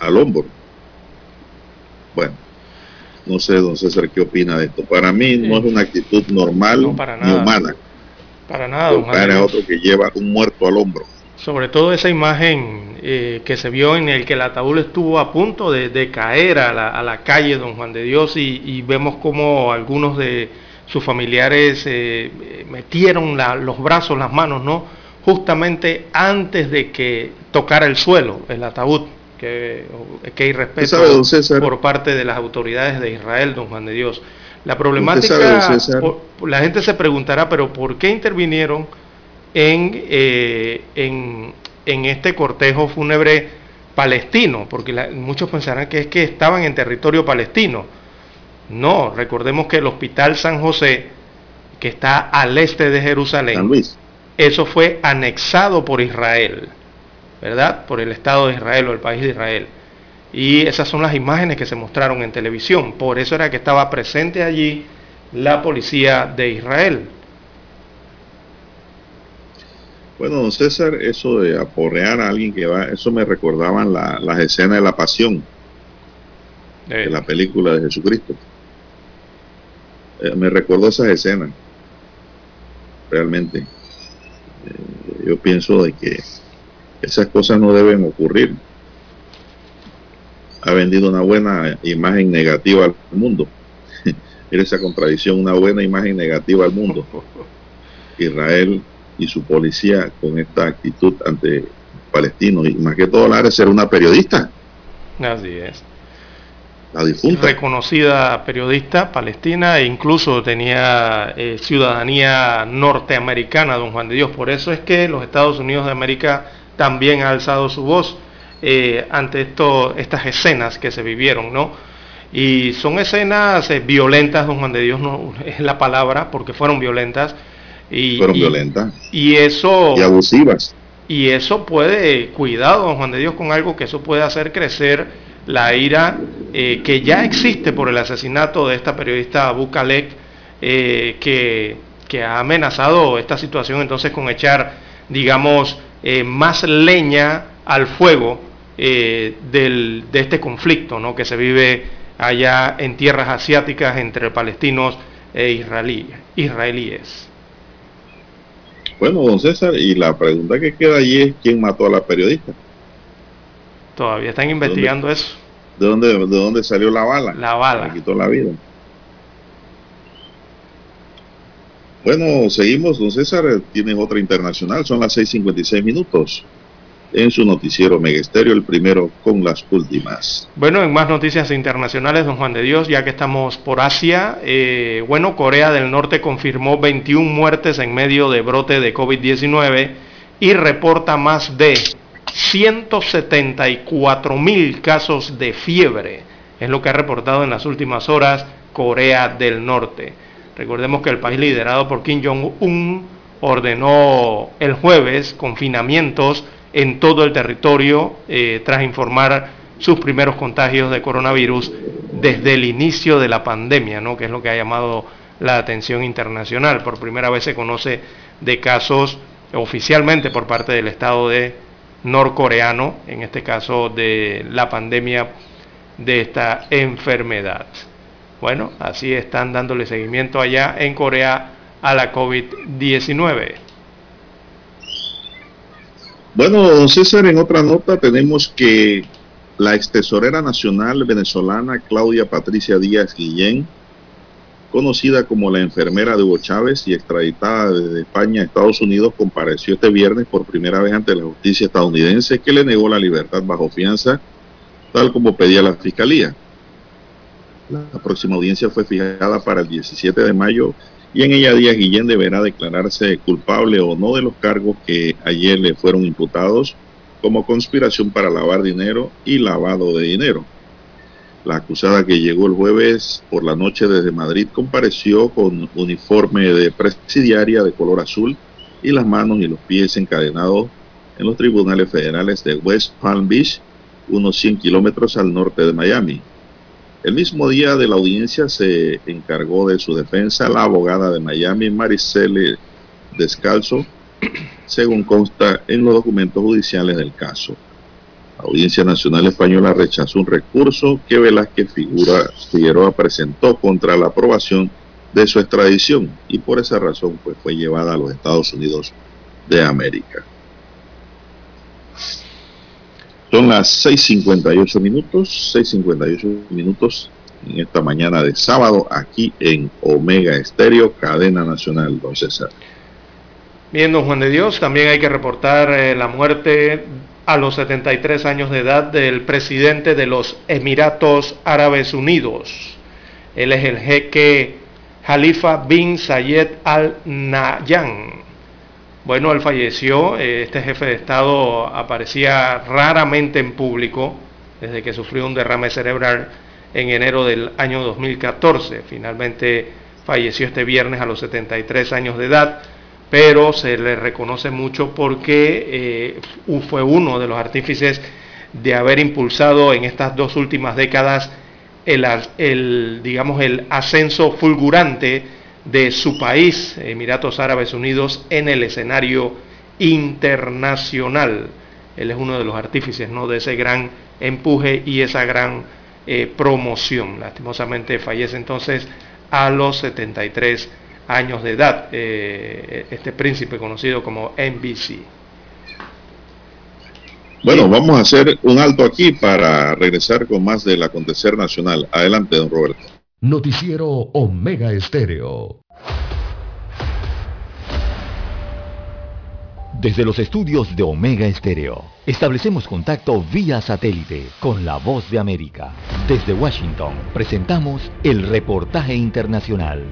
al hombro. Bueno, no sé, don César, qué opina de esto. Para mí no es una actitud normal No, para ni nada. humana. Para nada, don Tocar a Jaime. otro que lleva un muerto al hombro. Sobre todo esa imagen eh, que se vio en el que el ataúd estuvo a punto de, de caer a la, a la calle Don Juan de Dios y, y vemos como algunos de sus familiares eh, eh, metieron la- los brazos, las manos, ¿no? Justamente antes de que tocara el suelo el ataúd, que, que hay respeto sabe, por parte de las autoridades de Israel, Don Juan de Dios. La problemática, por- la gente se preguntará, pero ¿por qué intervinieron en, eh, en, en este cortejo fúnebre palestino? Porque la- muchos pensarán que es que estaban en territorio palestino. No, recordemos que el Hospital San José, que está al este de Jerusalén, Luis. eso fue anexado por Israel, ¿verdad? Por el Estado de Israel o el país de Israel. Y esas son las imágenes que se mostraron en televisión. Por eso era que estaba presente allí la policía de Israel. Bueno, don César, eso de aporrear a alguien que va, eso me recordaban la- las escenas de la pasión de la película de Jesucristo. Eh, me recordó esas escenas, realmente. Eh, yo pienso de que esas cosas no deben ocurrir. Ha vendido una buena imagen negativa al mundo. Mira esa contradicción, una buena imagen negativa al mundo. Israel y su policía con esta actitud ante palestinos y más que todo la de ser una periodista, Así es. La difunta. Reconocida periodista palestina e incluso tenía eh, ciudadanía norteamericana, don Juan de Dios. Por eso es que los Estados Unidos de América también ha alzado su voz eh, ante esto, estas escenas que se vivieron, ¿no? Y son escenas eh, violentas, don Juan de Dios no es la palabra, porque fueron violentas. Y, Fueron y- violentas Y eso... y abusivas. Y eso puede, cuidado, don Juan de Dios, con algo que eso puede hacer crecer la ira eh, que ya existe por el asesinato de esta periodista Abu Khalek, eh, que, que, ha amenazado esta situación entonces con echar, digamos, eh, más leña al fuego del, de este conflicto ¿no? que se vive allá en tierras asiáticas entre palestinos e israelíes. Bueno, don César, y la pregunta que queda allí es quién mató a la periodista. Todavía están investigando eso. ¿De dónde, ¿De dónde salió la bala? La bala. Le quitó la vida. Bueno, seguimos, don César, tiene otra internacional, son las 6.56 minutos en su noticiero Megesterio, el primero con las últimas. Bueno, en más noticias internacionales, don Juan de Dios, ya que estamos por Asia, eh, bueno, Corea del Norte confirmó 21 muertes en medio de brote de COVID-19 y reporta más de 174 mil casos de fiebre. Es lo que ha reportado en las últimas horas Corea del Norte. Recordemos que el país liderado por Kim Jong-un ordenó el jueves confinamientos en todo el territorio eh, tras informar sus primeros contagios de coronavirus desde el inicio de la pandemia, ¿no? que es lo que ha llamado la atención internacional. Por primera vez se conoce de casos oficialmente por parte del Estado de norcoreano, en este caso de la pandemia de esta enfermedad. Bueno, así están dándole seguimiento allá en Corea a la COVID-19. Bueno, don César, en otra nota tenemos que la ex tesorera nacional venezolana Claudia Patricia Díaz Guillén conocida como la enfermera de Hugo Chávez y extraditada desde España a Estados Unidos, compareció este viernes por primera vez ante la justicia estadounidense que le negó la libertad bajo fianza, tal como pedía la fiscalía. La próxima audiencia fue fijada para el 17 de mayo y en ella Díaz Guillén deberá declararse culpable o no de los cargos que ayer le fueron imputados como conspiración para lavar dinero y lavado de dinero. La acusada que llegó el jueves por la noche desde Madrid compareció con uniforme de presidiaria de color azul y las manos y los pies encadenados en los tribunales federales de West Palm Beach, unos 100 kilómetros al norte de Miami. El mismo día de la audiencia se encargó de su defensa la abogada de Miami, Maricele Descalzo, según consta en los documentos judiciales del caso. La Audiencia Nacional Española rechazó un recurso que Velázquez Figueroa presentó contra la aprobación de su extradición y por esa razón pues, fue llevada a los Estados Unidos de América. Son las 6.58 minutos, 6.58 minutos en esta mañana de sábado aquí en Omega Estéreo, cadena nacional, don César. Bien, don Juan de Dios, también hay que reportar eh, la muerte a los 73 años de edad del presidente de los Emiratos Árabes Unidos. Él es el jeque Jalifa bin Zayed Al Nahyan. Bueno, él falleció, eh, este jefe de Estado aparecía raramente en público desde que sufrió un derrame cerebral en enero del año 2014. Finalmente falleció este viernes a los 73 años de edad pero se le reconoce mucho porque eh, fue uno de los artífices de haber impulsado en estas dos últimas décadas el, digamos, el ascenso fulgurante de su país, Emiratos Árabes Unidos, en el escenario internacional. Él es uno de los artífices de ese gran empuje y esa gran eh, promoción. Lastimosamente fallece entonces a los 73 años de edad, eh, este príncipe conocido como NBC. Bueno, vamos a hacer un alto aquí para regresar con más del acontecer nacional. Adelante, don Roberto. Noticiero Omega Estéreo. Desde los estudios de Omega Estéreo, establecemos contacto vía satélite con la voz de América. Desde Washington, presentamos el reportaje internacional.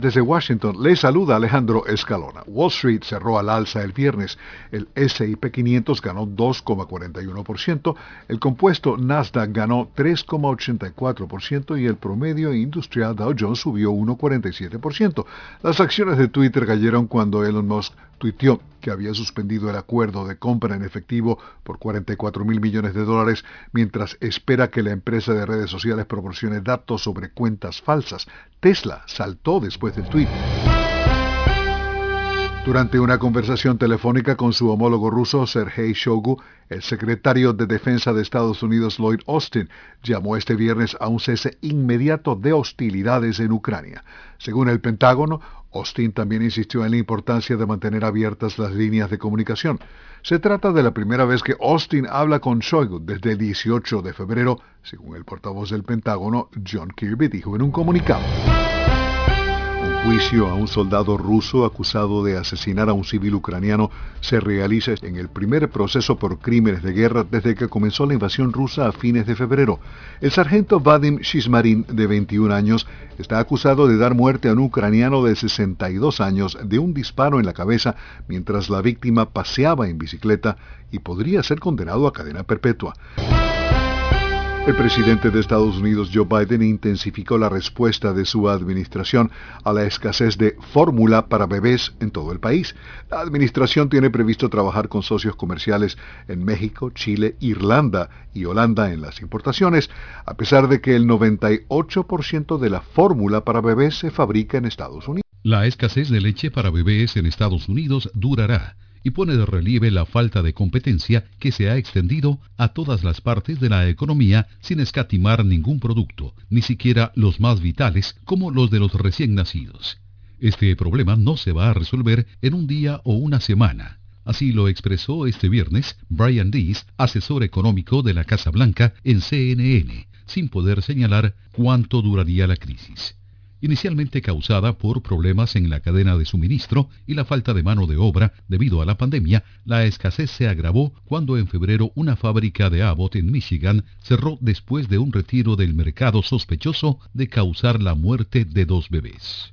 Desde Washington le saluda Alejandro Escalona. Wall Street cerró al alza el viernes. El S&P 500 ganó 2,41%, el compuesto Nasdaq ganó 3,84% y el promedio industrial Dow Jones subió 1,47%. Las acciones de Twitter cayeron cuando Elon Musk tuiteó que había suspendido el acuerdo de compra en efectivo por 44 mil millones de dólares mientras espera que la empresa de redes sociales proporcione datos sobre cuentas falsas. Tesla saltó después del tuit. Durante una conversación telefónica con su homólogo ruso Sergei Shogu, el secretario de Defensa de Estados Unidos Lloyd Austin llamó este viernes a un cese inmediato de hostilidades en Ucrania. Según el Pentágono, Austin también insistió en la importancia de mantener abiertas las líneas de comunicación. Se trata de la primera vez que Austin habla con Shoigu desde el 18 de febrero, según el portavoz del Pentágono, John Kirby, dijo en un comunicado juicio a un soldado ruso acusado de asesinar a un civil ucraniano se realiza en el primer proceso por crímenes de guerra desde que comenzó la invasión rusa a fines de febrero. El sargento Vadim Shishmarin, de 21 años, está acusado de dar muerte a un ucraniano de 62 años de un disparo en la cabeza mientras la víctima paseaba en bicicleta y podría ser condenado a cadena perpetua. El presidente de Estados Unidos, Joe Biden, intensificó la respuesta de su administración a la escasez de fórmula para bebés en todo el país. La administración tiene previsto trabajar con socios comerciales en México, Chile, Irlanda y Holanda en las importaciones, a pesar de que el 98% de la fórmula para bebés se fabrica en Estados Unidos. La escasez de leche para bebés en Estados Unidos durará y pone de relieve la falta de competencia que se ha extendido a todas las partes de la economía sin escatimar ningún producto, ni siquiera los más vitales como los de los recién nacidos. Este problema no se va a resolver en un día o una semana. Así lo expresó este viernes Brian Dees, asesor económico de la Casa Blanca en CNN, sin poder señalar cuánto duraría la crisis inicialmente causada por problemas en la cadena de suministro y la falta de mano de obra debido a la pandemia, la escasez se agravó cuando en febrero una fábrica de Abbott en Michigan cerró después de un retiro del mercado sospechoso de causar la muerte de dos bebés.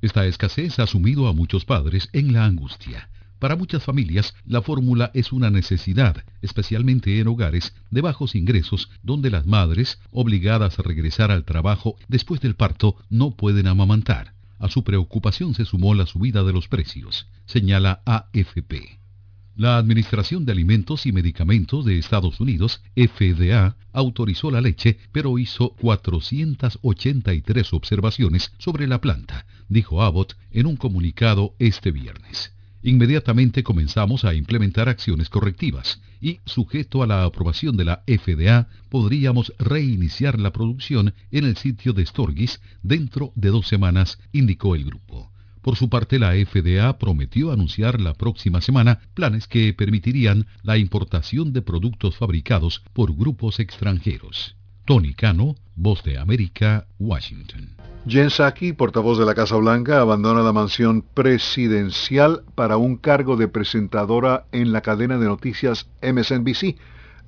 Esta escasez ha sumido a muchos padres en la angustia. Para muchas familias, la fórmula es una necesidad, especialmente en hogares de bajos ingresos, donde las madres, obligadas a regresar al trabajo después del parto, no pueden amamantar. A su preocupación se sumó la subida de los precios, señala AFP. La Administración de Alimentos y Medicamentos de Estados Unidos, FDA, autorizó la leche, pero hizo 483 observaciones sobre la planta, dijo Abbott en un comunicado este viernes. Inmediatamente comenzamos a implementar acciones correctivas y, sujeto a la aprobación de la FDA, podríamos reiniciar la producción en el sitio de Storgis dentro de dos semanas, indicó el grupo. Por su parte, la FDA prometió anunciar la próxima semana planes que permitirían la importación de productos fabricados por grupos extranjeros. Tony Cano, Voz de América, Washington. Jen Psaki, portavoz de la Casa Blanca, abandona la mansión presidencial para un cargo de presentadora en la cadena de noticias MSNBC.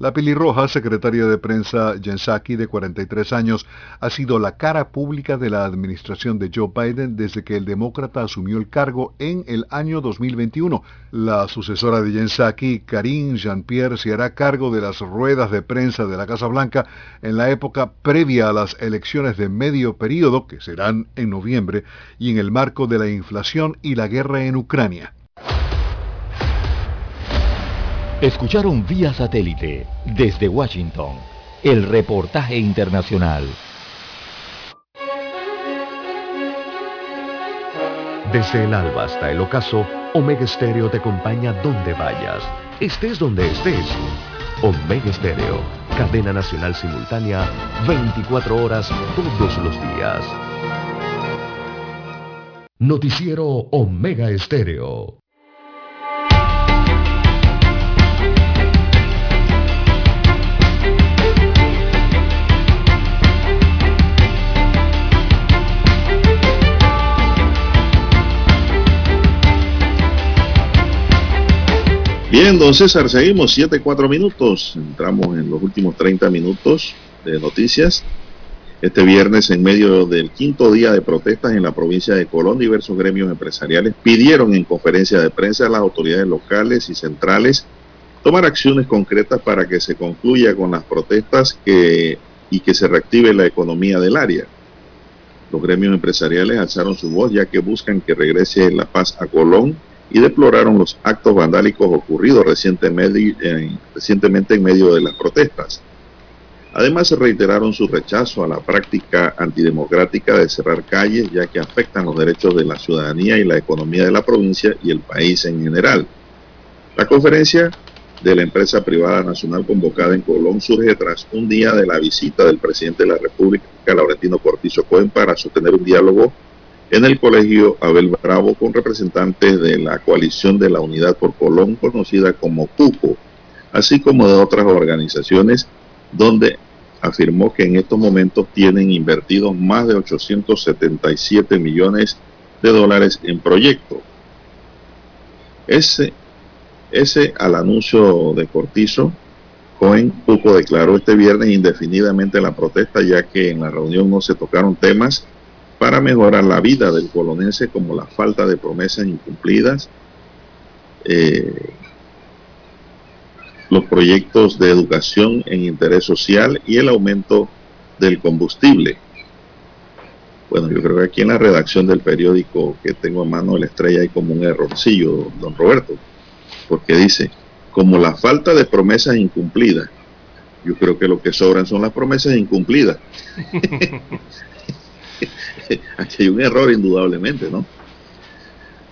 La pelirroja, secretaria de prensa Jen Psaki, de 43 años, ha sido la cara pública de la administración de Joe Biden desde que el demócrata asumió el cargo en el año 2021. La sucesora de Jen Psaki, Karine Jean-Pierre, se hará cargo de las ruedas de prensa de la Casa Blanca en la época previa a las elecciones de medio periodo, que serán en noviembre, y en el marco de la inflación y la guerra en Ucrania. Escucharon vía satélite desde Washington el reportaje internacional. Desde el alba hasta el ocaso, Omega Stereo te acompaña donde vayas, estés donde estés. Omega Stereo, cadena nacional simultánea, 24 horas todos los días. Noticiero Omega Estéreo. Bien, don César, seguimos 7, 4 minutos. Entramos en los últimos 30 minutos de noticias. Este viernes, en medio del quinto día de protestas en la provincia de Colón, diversos gremios empresariales pidieron en conferencia de prensa a las autoridades locales y centrales tomar acciones concretas para que se concluya con las protestas y que se reactive la economía del área. Los gremios empresariales alzaron su voz ya que buscan que regrese la paz a Colón y deploraron los actos vandálicos ocurridos recientemente, en medio de las protestas. Además, reiteraron su rechazo a la práctica antidemocrática de cerrar calles, ya que afectan los derechos de la ciudadanía y la economía de la provincia y el país en general. La conferencia de la empresa privada nacional convocada en Colón surge tras un día de la visita del presidente de la República, Laurentino Cortizo Cohen, para sostener un diálogo en el colegio Abel Bravo con representantes de la coalición de la Unidad por Colón, conocida como CUCO, así como de otras organizaciones donde afirmó que en estos momentos tienen invertidos más de 877 millones de dólares en proyectos. Ese, ese al anuncio de Cortizo, Cohen Cuco declaró este viernes indefinidamente la protesta ya que en la reunión no se tocaron temas para mejorar la vida del colonense como la falta de promesas incumplidas, eh, los proyectos de educación en interés social y el aumento del combustible. Bueno, yo creo que aquí en la redacción del periódico que tengo a mano, la estrella, hay como un errorcillo, don Roberto, porque dice, como la falta de promesas incumplidas, yo creo que lo que sobran son las promesas incumplidas. aquí hay un error indudablemente, ¿no?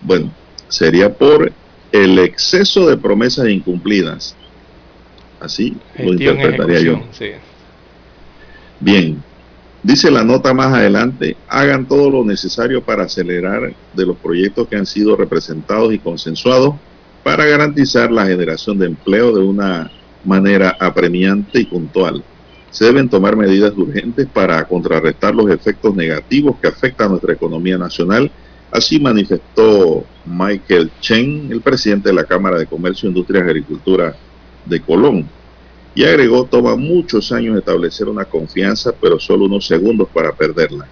Bueno, sería por el exceso de promesas incumplidas Así lo interpretaría yo. Bien, dice la nota más adelante, hagan todo lo necesario para acelerar de los proyectos que han sido representados y consensuados para garantizar la generación de empleo de una manera apremiante y puntual. Se deben tomar medidas urgentes para contrarrestar los efectos negativos que afectan a nuestra economía nacional. Así manifestó Michael Chen, el presidente de la Cámara de Comercio, Industria y Agricultura de Colón. Y agregó, toma muchos años establecer una confianza, pero solo unos segundos para perderla.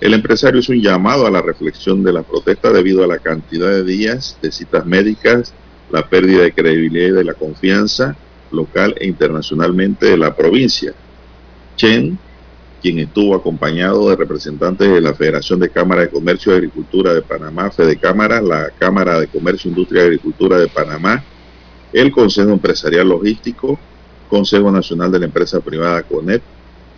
El empresario hizo un llamado a la reflexión de la protesta debido a la cantidad de días de citas médicas, la pérdida de credibilidad y de la confianza local e internacionalmente de la provincia. Chen, quien estuvo acompañado de representantes de la Federación de Cámara de Comercio y Agricultura de Panamá, Fede Cámara, la Cámara de Comercio, Industria y Agricultura de Panamá, el Consejo Empresarial Logístico, Consejo Nacional de la Empresa Privada CONEP,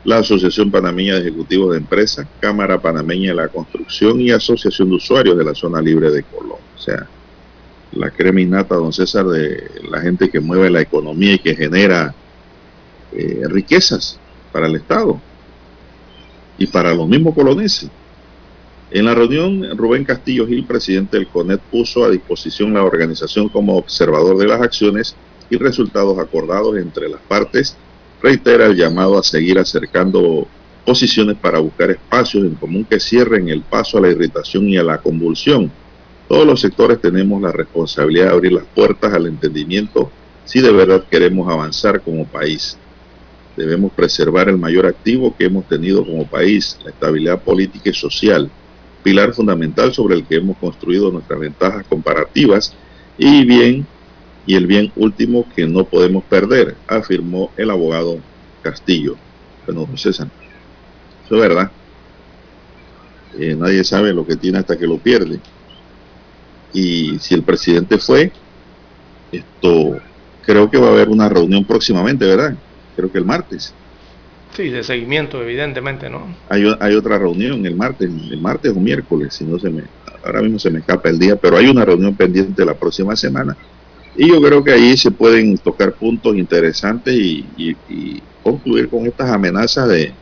la Asociación Panameña de Ejecutivos de Empresas, Cámara Panameña de la Construcción y Asociación de Usuarios de la Zona Libre de Colón. O sea, la creminata, don César, de la gente que mueve la economía y que genera eh, riquezas para el Estado y para los mismos coloneses. En la reunión, Rubén Castillo Gil, presidente del CONET, puso a disposición la organización como observador de las acciones y resultados acordados entre las partes, reitera el llamado a seguir acercando posiciones para buscar espacios en común que cierren el paso a la irritación y a la convulsión. Todos los sectores tenemos la responsabilidad de abrir las puertas al entendimiento si de verdad queremos avanzar como país. Debemos preservar el mayor activo que hemos tenido como país, la estabilidad política y social pilar fundamental sobre el que hemos construido nuestras ventajas comparativas y bien y el bien último que no podemos perder, afirmó el abogado Castillo. Bueno, César, eso es verdad. Eh, nadie sabe lo que tiene hasta que lo pierde. Y si el presidente fue, esto creo que va a haber una reunión próximamente, ¿verdad? Creo que el martes. Sí, de seguimiento, evidentemente, ¿no? Hay, hay otra reunión el martes, el martes o miércoles, si no se me, ahora mismo se me escapa el día, pero hay una reunión pendiente la próxima semana. Y yo creo que ahí se pueden tocar puntos interesantes y, concluir con estas amenazas de,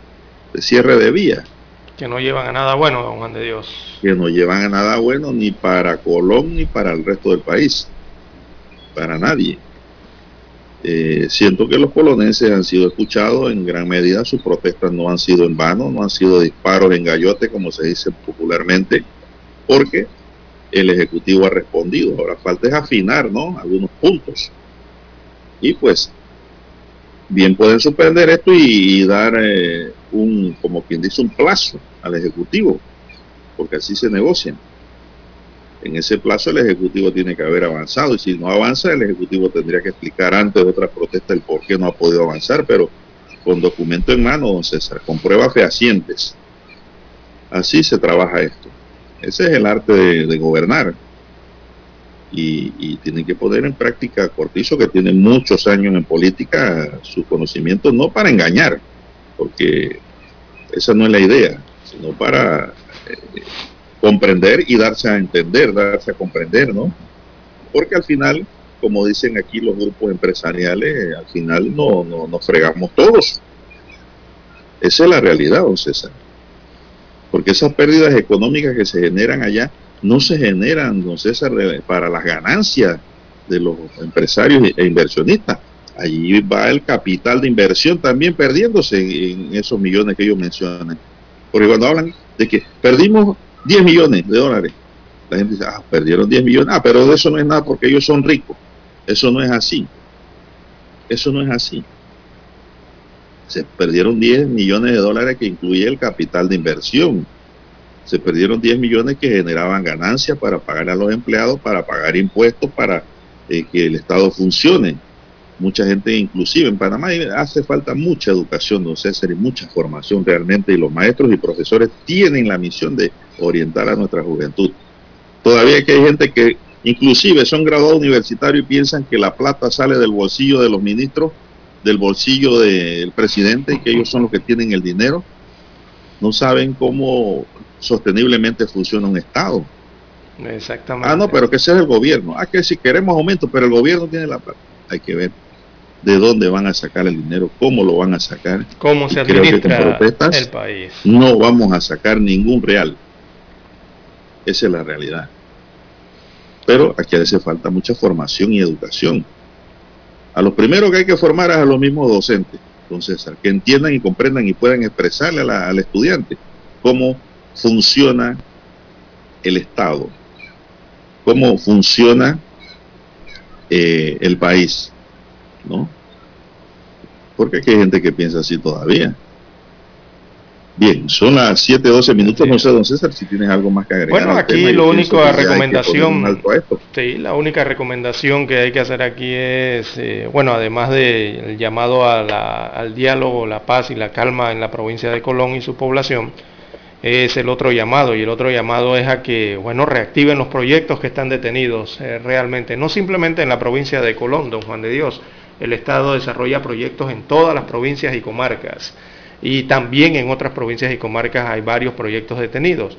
cierre de vías. Que no llevan a nada bueno, don Juan de Dios. Que no llevan a nada bueno ni para Colón ni para el resto del país. Para nadie. Eh, siento que los polonenses han sido escuchados en gran medida, sus protestas no han sido en vano, no han sido disparos en gallote, como se dice popularmente, porque el Ejecutivo ha respondido. Ahora falta es afinar, ¿no? Algunos puntos. Y pues, bien pueden suspender esto y, dar eh, un, como quien dice, un plazo al Ejecutivo, porque así se negocian en ese plazo el Ejecutivo tiene que haber avanzado y si no avanza el Ejecutivo tendría que explicar antes de otra protesta el por qué no ha podido avanzar, pero con documento en mano, don César, con pruebas fehacientes. Así se trabaja esto. Ese es el arte de, gobernar. y, tienen que poner en práctica Cortizo, que tiene muchos años en política, su conocimiento no para engañar, porque esa no es la idea, sino para eh, comprender y darse a entender, darse a comprender, ¿no? Porque al final, como dicen aquí los grupos empresariales, al final no, no nos fregamos todos. Esa es la realidad, don César. Porque esas pérdidas económicas que se generan allá no se generan, don César, para las ganancias de los empresarios e inversionistas. Allí va el capital de inversión también perdiéndose en, esos millones que ellos mencionan. Porque cuando hablan de que perdimos 10 millones de dólares, la gente dice, ah, perdieron 10 millones, ah, pero de eso no es nada porque ellos son ricos. Eso no es así. Eso no es así. Se perdieron 10 millones de dólares que incluye el capital de inversión se perdieron 10 millones que generaban ganancias para pagar a los empleados, para pagar impuestos, para eh, que el Estado funcione. Mucha gente, inclusive en Panamá, hace falta mucha educación, don César, y mucha formación realmente, y los maestros y profesores tienen la misión de orientar a nuestra juventud. Todavía que hay gente que inclusive son graduados universitarios y piensan que la plata sale del bolsillo de los ministros, del bolsillo del presidente, y que ellos son los que tienen el dinero. No saben cómo sosteniblemente funciona un Estado. Exactamente. Ah, no, pero que sea el gobierno. Ah, que si queremos aumento, pero el gobierno tiene la plata. Hay que ver de dónde van a sacar el dinero, cómo lo van a sacar. Cómo se administra el país. No vamos a sacar ningún real. Esa es la realidad. Pero aquí hace falta mucha formación y educación. A los primeros que hay que formar es a los mismos docentes, entonces, que entiendan y comprendan y puedan expresarle al estudiante cómo funciona el Estado, cómo funciona eh, el país, ¿no? Porque hay gente que piensa así todavía. Bien, son las 7:12 minutos. No sé, don César, si tienes algo más que agregar. Bueno, aquí lo único, la recomendación. Sí, la única recomendación que hay que hacer aquí es, eh, bueno, además del llamado a al diálogo, la paz y la calma en la provincia de Colón y su población, es el otro llamado y el otro llamado es a que, bueno, reactiven los proyectos que están detenidos eh, realmente, no simplemente en la provincia de Colón, don Juan de Dios, el Estado desarrolla proyectos en todas las provincias y comarcas y también en otras provincias y comarcas hay varios proyectos detenidos.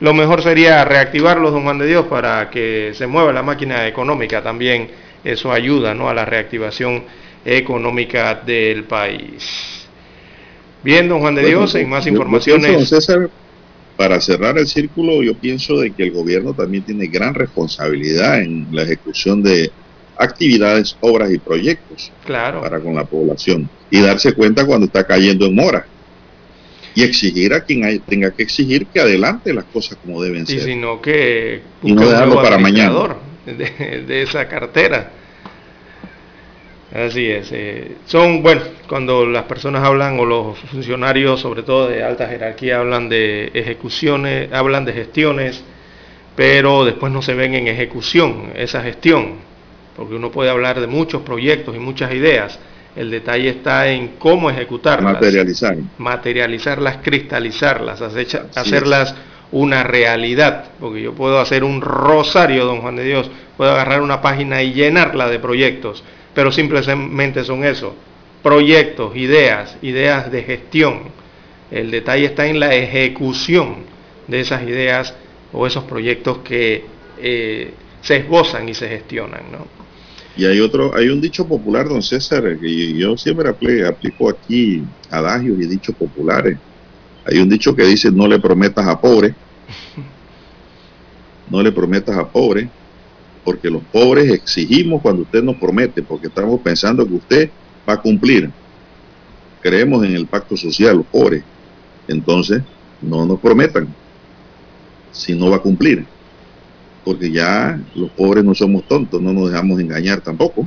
Lo mejor sería reactivarlos, don Juan de Dios, para que se mueva la máquina económica también. Eso ayuda ¿no? a la reactivación económica del país. Bien, don Juan de Dios, en más informaciones para cerrar el círculo, yo pienso de que el gobierno también tiene gran responsabilidad en la ejecución de actividades, obras y proyectos claro. para con la población y darse cuenta cuando está cayendo en mora y exigir a quien tenga que exigir que adelante las cosas como deben ser. Y sino que y no dejarlo para mañana de esa cartera Así es. Eh, son, bueno, cuando las personas hablan o los funcionarios, sobre todo de alta jerarquía, hablan de ejecuciones, hablan de gestiones, pero después no se ven en ejecución esa gestión, porque uno puede hablar de muchos proyectos y muchas ideas. El detalle está en cómo ejecutarlas. Materializar. Materializarlas, cristalizarlas, hacerlas una realidad. Porque yo puedo hacer un rosario, don Juan de Dios, puedo agarrar una página y llenarla de proyectos pero simplemente son eso, proyectos, ideas, ideas de gestión. El detalle está en la ejecución de esas ideas o esos proyectos que eh, se esbozan y se gestionan. ¿no? Y hay otro, hay un dicho popular, don César, que yo siempre aplico aquí adagios y dichos populares. Hay un dicho que dice no le prometas a pobre, no le prometas a pobre, porque los pobres exigimos cuando usted nos promete, porque estamos pensando que usted va a cumplir. Creemos en el pacto social, los pobres. Entonces, no nos prometan si no va a cumplir. Porque ya los pobres no somos tontos, no nos dejamos engañar tampoco.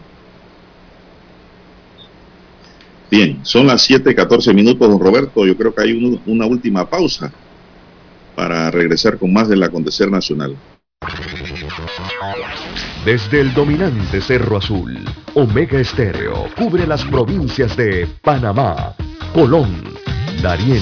Bien, son las 7:14 minutos, don Roberto. Yo creo que hay una última pausa para regresar con más del acontecer nacional. Desde el dominante Cerro Azul, Omega Estéreo cubre las provincias de Panamá, Colón, Darién,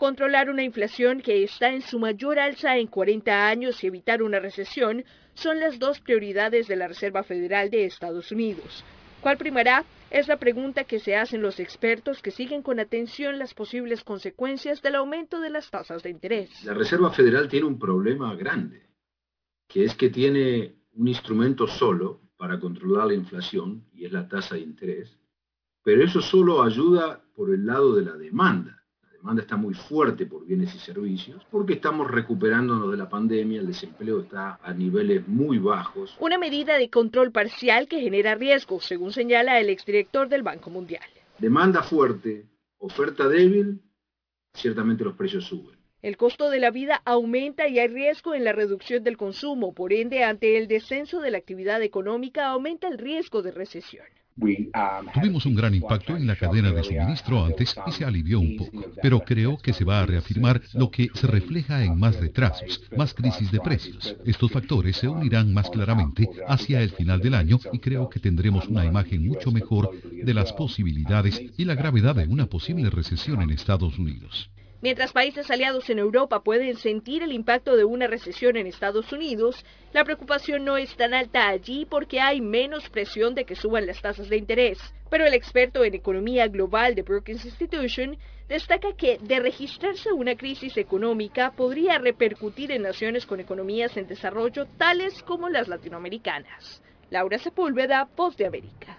Controlar una inflación que está en su mayor alza en 40 años y evitar una recesión son las dos prioridades de la Reserva Federal de Estados Unidos. ¿Cuál primará? Es la pregunta que se hacen los expertos que siguen con atención las posibles consecuencias del aumento de las tasas de interés. La Reserva Federal tiene un problema grande, que es que tiene un instrumento solo para controlar la inflación, y es la tasa de interés, pero eso solo ayuda por el lado de la demanda demanda está muy fuerte por bienes y servicios, porque estamos recuperándonos de la pandemia, el desempleo está a niveles muy bajos. Una medida de control parcial que genera riesgo, según señala el exdirector del Banco Mundial. Demanda fuerte, oferta débil, ciertamente los precios suben. El costo de la vida aumenta y hay riesgo en la reducción del consumo, por ende, ante el descenso de la actividad económica aumenta el riesgo de recesión. Tuvimos un gran impacto en la cadena de suministro antes y se alivió un poco, pero creo que se va a reafirmar lo que se refleja en más retrasos, más crisis de precios. Estos factores se unirán más claramente hacia el final del año y creo que tendremos una imagen mucho mejor de las posibilidades y la gravedad de una posible recesión en Estados Unidos. Mientras países aliados en Europa pueden sentir el impacto de una recesión en Estados Unidos, la preocupación no es tan alta allí porque hay menos presión de que suban las tasas de interés. Pero el experto en economía global de Brookings Institution destaca que de registrarse una crisis económica podría repercutir en naciones con economías en desarrollo tales como las latinoamericanas. Laura Sepúlveda, Voz de América.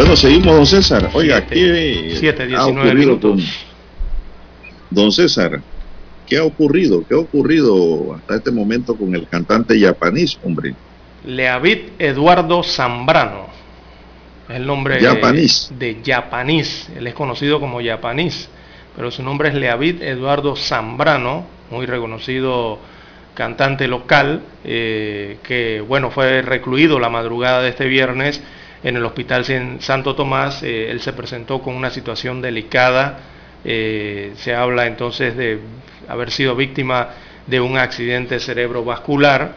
Bueno, seguimos, don César. Oiga, aquí 7, 19 minutos. don César, ¿qué ha ocurrido? ¿Qué ha ocurrido hasta este momento con el cantante japonés, hombre? Leavid Eduardo Zambrano. Es el nombre de Japanís. Él es conocido como Japanís, pero su nombre es Leavid Eduardo Zambrano, muy reconocido cantante local, eh, que bueno, fue recluido la madrugada de este viernes en el Hospital Santo Tomás. Eh, él se presentó con una situación delicada. Eh, se habla entonces de haber sido víctima de un accidente cerebrovascular.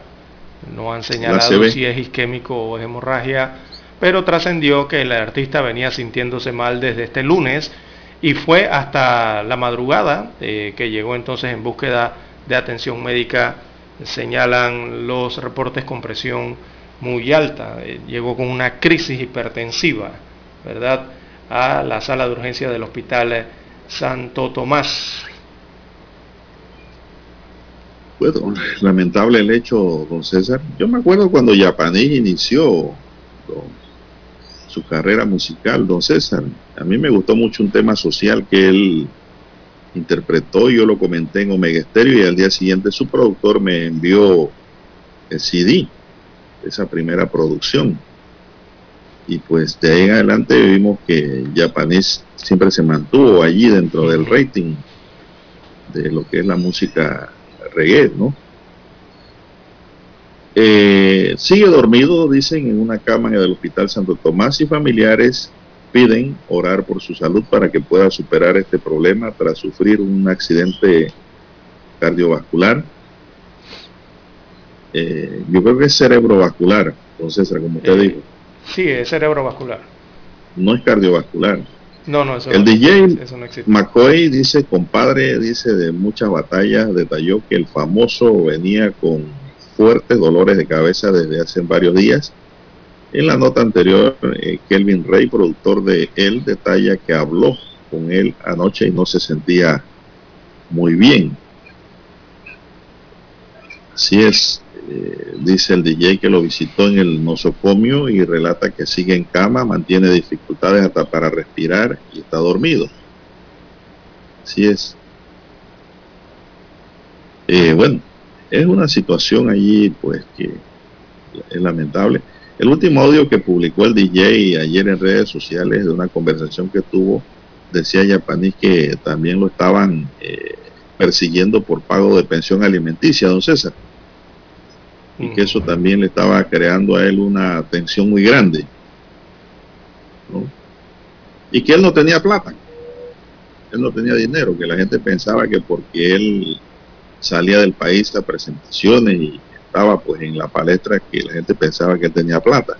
No han señalado si es isquémico o es hemorragia, pero trascendió que el artista venía sintiéndose mal desde este lunes y fue hasta la madrugada eh, que llegó entonces en búsqueda de atención médica. Señalan los reportes con presión muy alta, eh, llegó con una crisis hipertensiva, ¿verdad? A la sala de urgencia del Hospital Santo Tomás. Bueno, lamentable el hecho, don César. Yo me acuerdo cuando Yapaní inició su carrera musical, don César. A mí me gustó mucho un tema social que él interpretó, yo lo comenté en Omega Stereo y al día siguiente su productor me envió el CD, esa primera producción. Y pues de ahí en adelante vimos que Japanese siempre se mantuvo allí dentro del rating de lo que es la música reggae, ¿no? Eh, sigue dormido, dicen, en una cama en el Hospital Santo Tomás y familiares piden orar por su salud para que pueda superar este problema tras sufrir un accidente cardiovascular. Eh, yo creo que es cerebrovascular, entonces, como usted Eh, dijo, Sí, es cerebrovascular. no es cardiovascular. No, no, eso El no, DJ eso no existe. McCoy dice, compadre, dice de muchas batallas, detalló que el famoso venía con fuertes dolores de cabeza desde hace varios días. En la nota anterior, eh, Kelvin Rey, productor de él, detalla que habló con él anoche y no se sentía muy bien. Así es, eh, dice el DJ que lo visitó en el nosocomio y relata que sigue en cama, mantiene dificultades hasta para respirar y está dormido. Así es. Eh, bueno, es una situación allí pues que es lamentable. El último audio que publicó el DJ ayer en redes sociales de una conversación que tuvo, decía Yapanis que también lo estaban eh, persiguiendo por pago de pensión alimenticia, don César. Y que eso también le estaba creando a él una tensión muy grande. ¿no? Y que él no tenía plata. Él no tenía dinero, que la gente pensaba que porque él salía del país a presentaciones y estaba pues en la palestra que la gente pensaba que él tenía plata.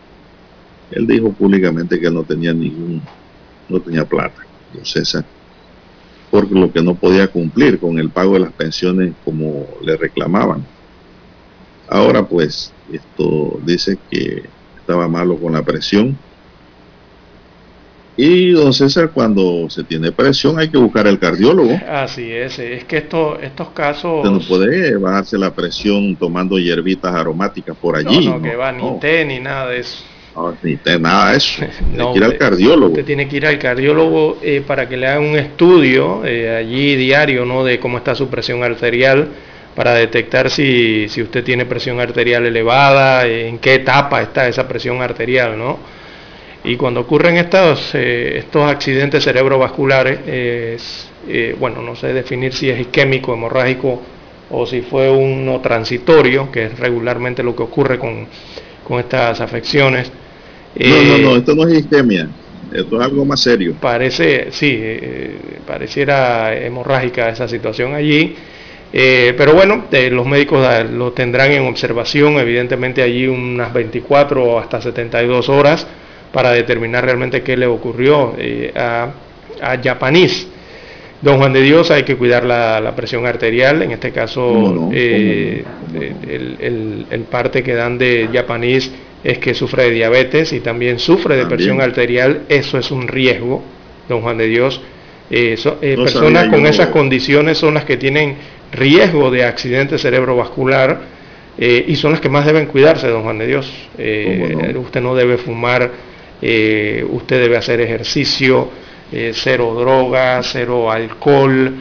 Él dijo públicamente que él no tenía ningún, no tenía plata, don César, por lo que no podía cumplir con el pago de las pensiones como le reclamaban. Ahora pues esto dice que estaba malo con la presión. Y don César, cuando se tiene presión hay que buscar el cardiólogo. Así es, es que esto, estos casos... Usted no puede bajarse la presión tomando hierbitas aromáticas por allí. no, no, que va, ni no. té ni nada de eso. No, ni te- nada de eso. Tiene No, que ir al cardiólogo. Usted tiene que ir al cardiólogo eh, para que le haga un estudio eh, allí diario, ¿no? De cómo está su presión arterial para detectar si, si usted tiene presión arterial elevada, eh, en qué etapa está esa presión arterial, ¿no? Y cuando ocurren estos, eh, estos accidentes cerebrovasculares, eh, es, eh, bueno, no sé definir si es isquémico, hemorrágico o si fue uno transitorio, que es regularmente lo que ocurre con, con estas afecciones. No, no, Eh, no, esto no es isquemia. Esto es algo más serio. Parece, sí, eh, pareciera hemorrágica esa situación allí. Eh, pero bueno, eh, los médicos ah, lo tendrán en observación, evidentemente allí unas 24 o hasta 72 horas para determinar realmente qué le ocurrió eh, a, a Japanese. Don Juan de Dios, hay que cuidar la, la presión arterial, en este caso eh, el, el- el parte que dan de Japanese es que sufre de diabetes y también sufre de También. presión arterial, eso es un riesgo, don Juan de Dios. Eh, so- eh, personas con esas condiciones son las que tienen riesgo de accidente cerebrovascular eh, y son las que más deben cuidarse, don Juan de Dios. Eh. Usted no debe fumar, eh, usted debe hacer ejercicio, cero drogas, cero alcohol.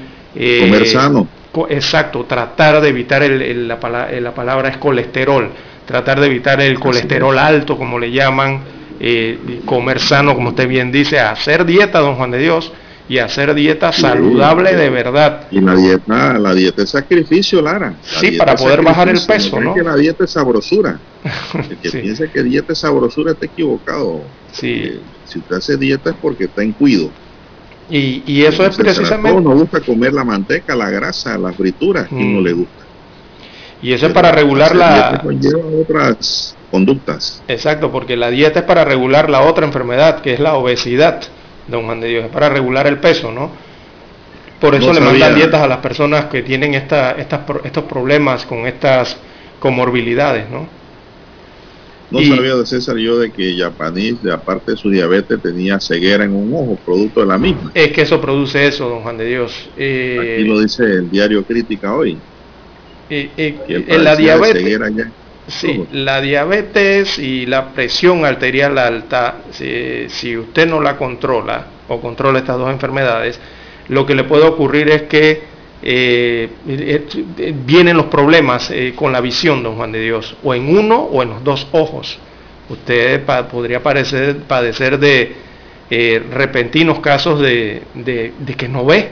Comer sano. co- Exacto, tratar de evitar el- el- la, pala- la palabra es colesterol, tratar de evitar el colesterol alto, como le llaman, comer sano, como usted bien dice, hacer dieta, don Juan de Dios, y hacer dieta saludable de verdad. Y la dieta, la dieta es sacrificio, Lara. La Sí, para poder bajar el peso, ¿no? que la dieta es sabrosura. El que Sí. piense que dieta es sabrosura está equivocado. Sí. Eh, si usted hace dieta es porque está en cuido. Y, y eso es Entonces, precisamente... nos gusta comer la manteca, la grasa, las frituras, que Mm. no le gusta. Y eso es para regular la... conlleva otras conductas. Exacto, porque la dieta es para regular la otra enfermedad, que es la obesidad, don Juan de Dios, es para regular el peso, ¿no? Por eso No le sabía. mandan dietas a las personas que tienen esta, estos problemas con estas comorbilidades, ¿no? No Y- sabía de César yo de que Japanese, de aparte de su diabetes, tenía ceguera en un ojo, producto de la misma. Es que eso produce eso, don Juan de Dios. Eh, Aquí lo dice el diario Crítica hoy. eh, eh, en la padecía de diabetes, ceguera ya. Sí, la diabetes y la presión arterial alta, si, si usted no la controla o controla estas dos enfermedades, lo que le puede ocurrir es que eh, eh, vienen los problemas eh, con la visión, don Juan de Dios, o en uno o en los dos ojos. Usted podría parecer, padecer de repentinos casos de, que no ve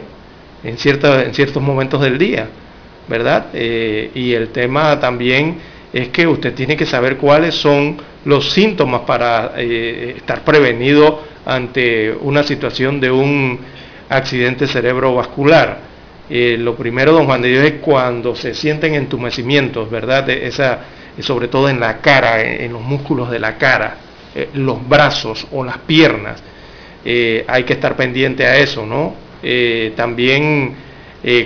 en, cierta, en ciertos momentos del día, ¿verdad? y el tema también es que usted tiene que saber cuáles son los síntomas para estar prevenido ante una situación de un accidente cerebrovascular eh, lo primero, don Juan de Dios, es cuando se sienten entumecimientos, ¿verdad? Esa, sobre todo en la cara, en, los músculos de la cara, eh, los brazos o las piernas. Eh, hay que estar pendiente a eso, ¿no? también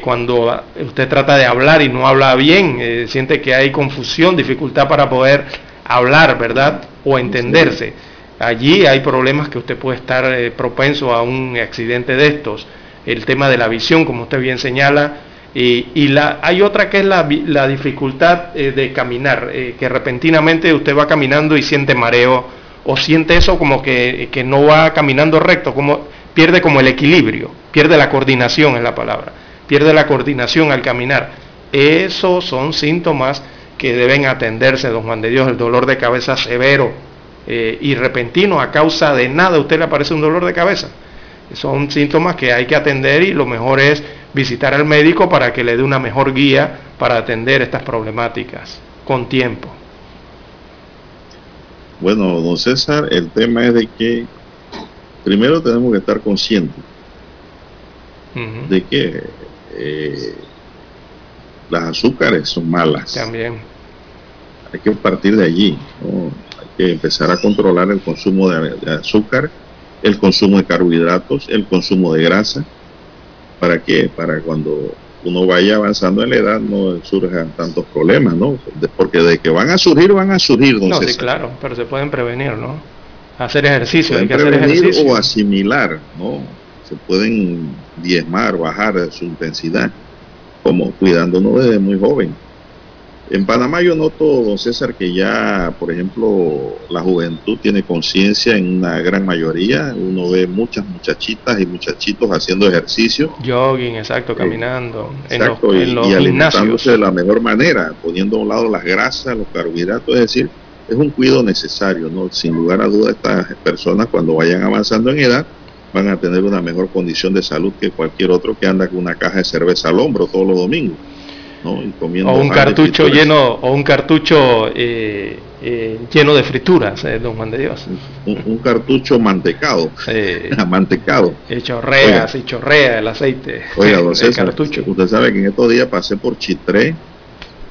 cuando usted trata de hablar y no habla bien, siente que hay confusión, dificultad para poder hablar, ¿verdad? O entenderse. Allí hay problemas que usted puede estar propenso a un accidente de estos el tema de la visión, como usted bien señala, y, la, hay otra que es la, dificultad eh, de caminar, eh, que repentinamente usted va caminando y siente mareo, o siente eso como que, no va caminando recto, como pierde como el equilibrio, pierde la coordinación en la palabra, pierde la coordinación al caminar. Esos son síntomas que deben atenderse, don Juan de Dios, el dolor de cabeza severo eh, y repentino a causa de nada, a usted le aparece un dolor de cabeza son síntomas que hay que atender y lo mejor es visitar al médico para que le dé una mejor guía para atender estas problemáticas con tiempo. Bueno, don César, el tema es de que primero tenemos que estar conscientes de que eh, las azúcares son malas. También. Hay que partir de allí, hay que empezar a controlar el consumo de azúcar el consumo de carbohidratos, el consumo de grasa. ¿Para qué? Para cuando uno vaya avanzando en la edad no surjan tantos problemas, ¿no? Porque de que van a surgir, van a surgir. No, sí, claro, pero se pueden prevenir, ¿no? Hacer ejercicio, hay que hacer ejercicio. O asimilar, ¿no? Se pueden diezmar, bajar su intensidad, como cuidándonos desde muy joven. En Panamá yo noto, don César, que ya, por ejemplo, la juventud tiene conciencia en una gran mayoría. Uno ve muchas muchachitas y muchachitos haciendo ejercicio. Jogging, exacto, eh, caminando. exacto, en los, y, alimentándose de la mejor manera, poniendo a un lado las grasas, los carbohidratos. Es decir, es un cuidado necesario, ¿no? Sin lugar a duda, estas personas cuando vayan avanzando en edad van a tener una mejor condición de salud que cualquier otro que anda con una caja de cerveza al hombro todos los domingos o un cartucho lleno, o un cartucho eh, eh, lleno de frituras, eh, don Juan de Dios. Un, cartucho mantecado, mantecado. Y chorrea, y chorrea el aceite. Oiga, don cartucho. usted sabe que en estos días pasé por Chitré,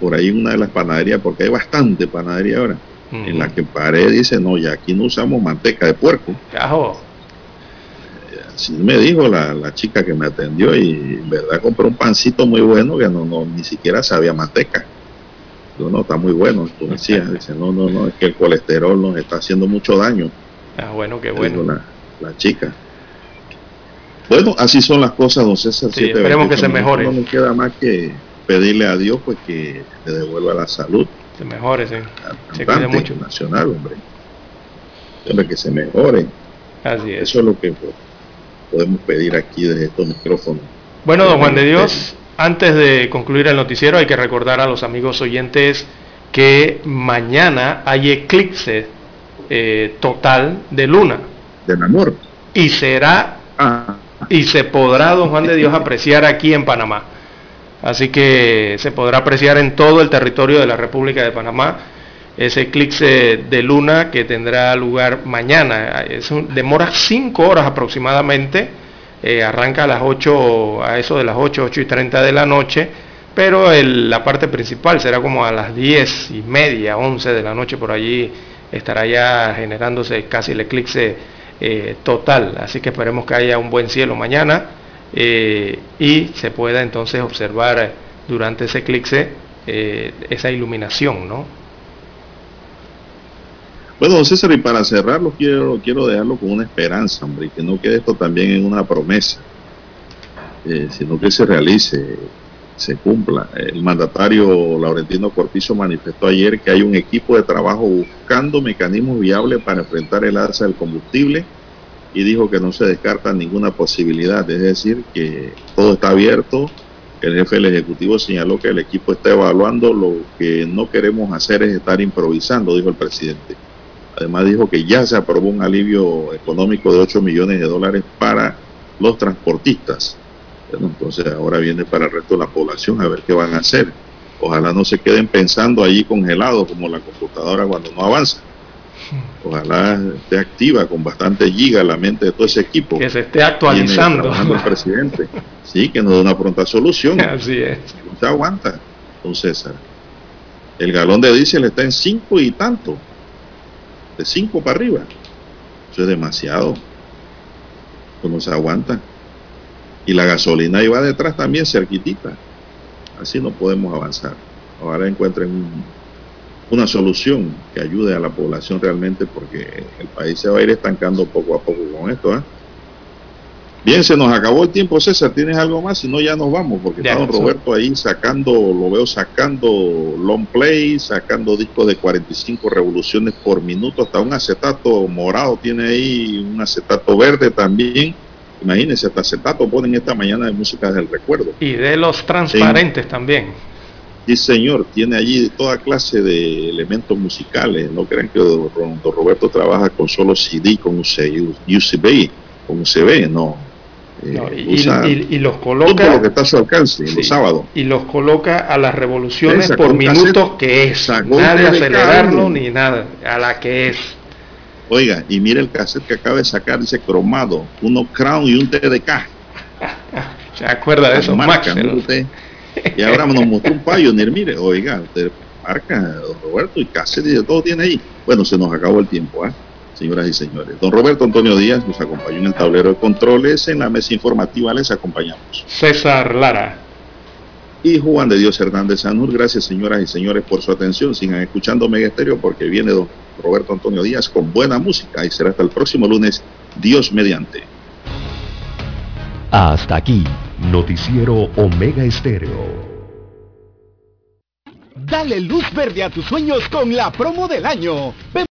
por ahí una de las panaderías, porque hay bastante panadería ahora, en la que paré dice, no, ya aquí no usamos manteca de puerco. Cajo me dijo la, chica que me atendió y en verdad compré un pancito muy bueno que no, no ni siquiera sabía manteca. Yo no, está muy bueno, tú decías, dice, no, no, no, es que el colesterol nos está haciendo mucho daño. Ah, bueno, qué bueno. La, chica. Bueno, así son las cosas, don César. Sí, esperemos que se mejore. No me queda más que pedirle a Dios pues que le devuelva la salud. Se mejore, sí. Se cuide mucho. Nacional, hombre. Hombre, que se mejore. Así es. Eso es lo que pues, podemos pedir aquí desde estos micrófonos. Bueno, don Juan de Dios, antes de concluir el noticiero hay que recordar a los amigos oyentes que mañana hay eclipse eh, total de luna. Del amor. Y será, ah. y se podrá, don Juan de Dios, apreciar aquí en Panamá. Así que se podrá apreciar en todo el territorio de la República de Panamá ese eclipse de luna que tendrá lugar mañana. Es demora 5 horas aproximadamente, eh, arranca a las 8, a eso de las 8, 8 y 30 de la noche, pero la parte principal será como a las 10 y media, 11 de la noche por allí estará ya generándose casi el eclipse eh, total. Así que esperemos que haya un buen cielo mañana eh, y se pueda entonces observar durante ese eclipse esa iluminación, ¿no? Bueno, César, y para cerrarlo, quiero, quiero dejarlo con una esperanza, hombre, que no quede esto también en una promesa, eh, sino que se realice, se cumpla. El mandatario Laurentino Cortizo manifestó ayer que hay un equipo de trabajo buscando mecanismos viables para enfrentar el alza del combustible y dijo que no se descarta ninguna posibilidad, es decir, que todo está abierto. El jefe del Ejecutivo señaló que el equipo está evaluando, lo que no queremos hacer es estar improvisando, dijo el presidente. Además dijo que ya se aprobó un alivio económico de 8 millones de dólares para los transportistas. Bueno, entonces ahora viene para el resto de la población a ver qué van a hacer. Ojalá no se queden pensando allí congelados como la computadora cuando no avanza. Ojalá esté activa con bastante giga la mente de todo ese equipo. Que se esté actualizando. El presidente. Sí, que nos dé una pronta solución. Así es. No se aguanta, don César. El galón de diésel está en cinco y tanto. De cinco para arriba. Eso es demasiado. Eso no se aguanta. Y la gasolina iba detrás también cerquitita. Así no podemos avanzar. Ahora encuentren un una solución que ayude a la población realmente porque el país se va a ir estancando poco a poco con esto. ¿eh? Bien, se nos acabó el tiempo, César. ¿Tienes algo más? Si no, ya nos vamos, porque está don Roberto ahí sacando, lo veo sacando long play, sacando discos de 45 revoluciones por minuto, hasta un acetato morado tiene ahí, un acetato verde también. Imagínense, hasta acetato ponen esta mañana de música del recuerdo. Y de los transparentes también. Sí, señor, tiene allí toda clase de elementos musicales. No crean que don Roberto trabaja con solo CD, con USB, con USB, no. Eh, y, los coloca. Todo lo que está a su alcance los sábados. Y los coloca a las revoluciones por minutos que es. Nada de acelerarlo ni nada, a la que es. Oiga, y mire el cassette que acaba de sacar, dice cromado, uno Crown y un TDK. ¿Se acuerda de eso? Y ahora nos mostró un Pioneer, mire, oiga, usted marca, Roberto, y cassette y todo tiene ahí. Bueno, se nos acabó el tiempo, ¿eh? Señoras y señores. Don Roberto Antonio Díaz nos acompañó en el tablero de controles, en la mesa informativa les acompañamos. César Lara. Y Juan de Dios Hernández Sanur, gracias señoras y señores por su atención. Sigan escuchando Mega Estéreo porque viene don Roberto Antonio Díaz con buena música y será hasta el próximo lunes, Dios mediante. Hasta aquí Noticiero Omega Estéreo. Dale luz verde a tus sueños con la promo del año.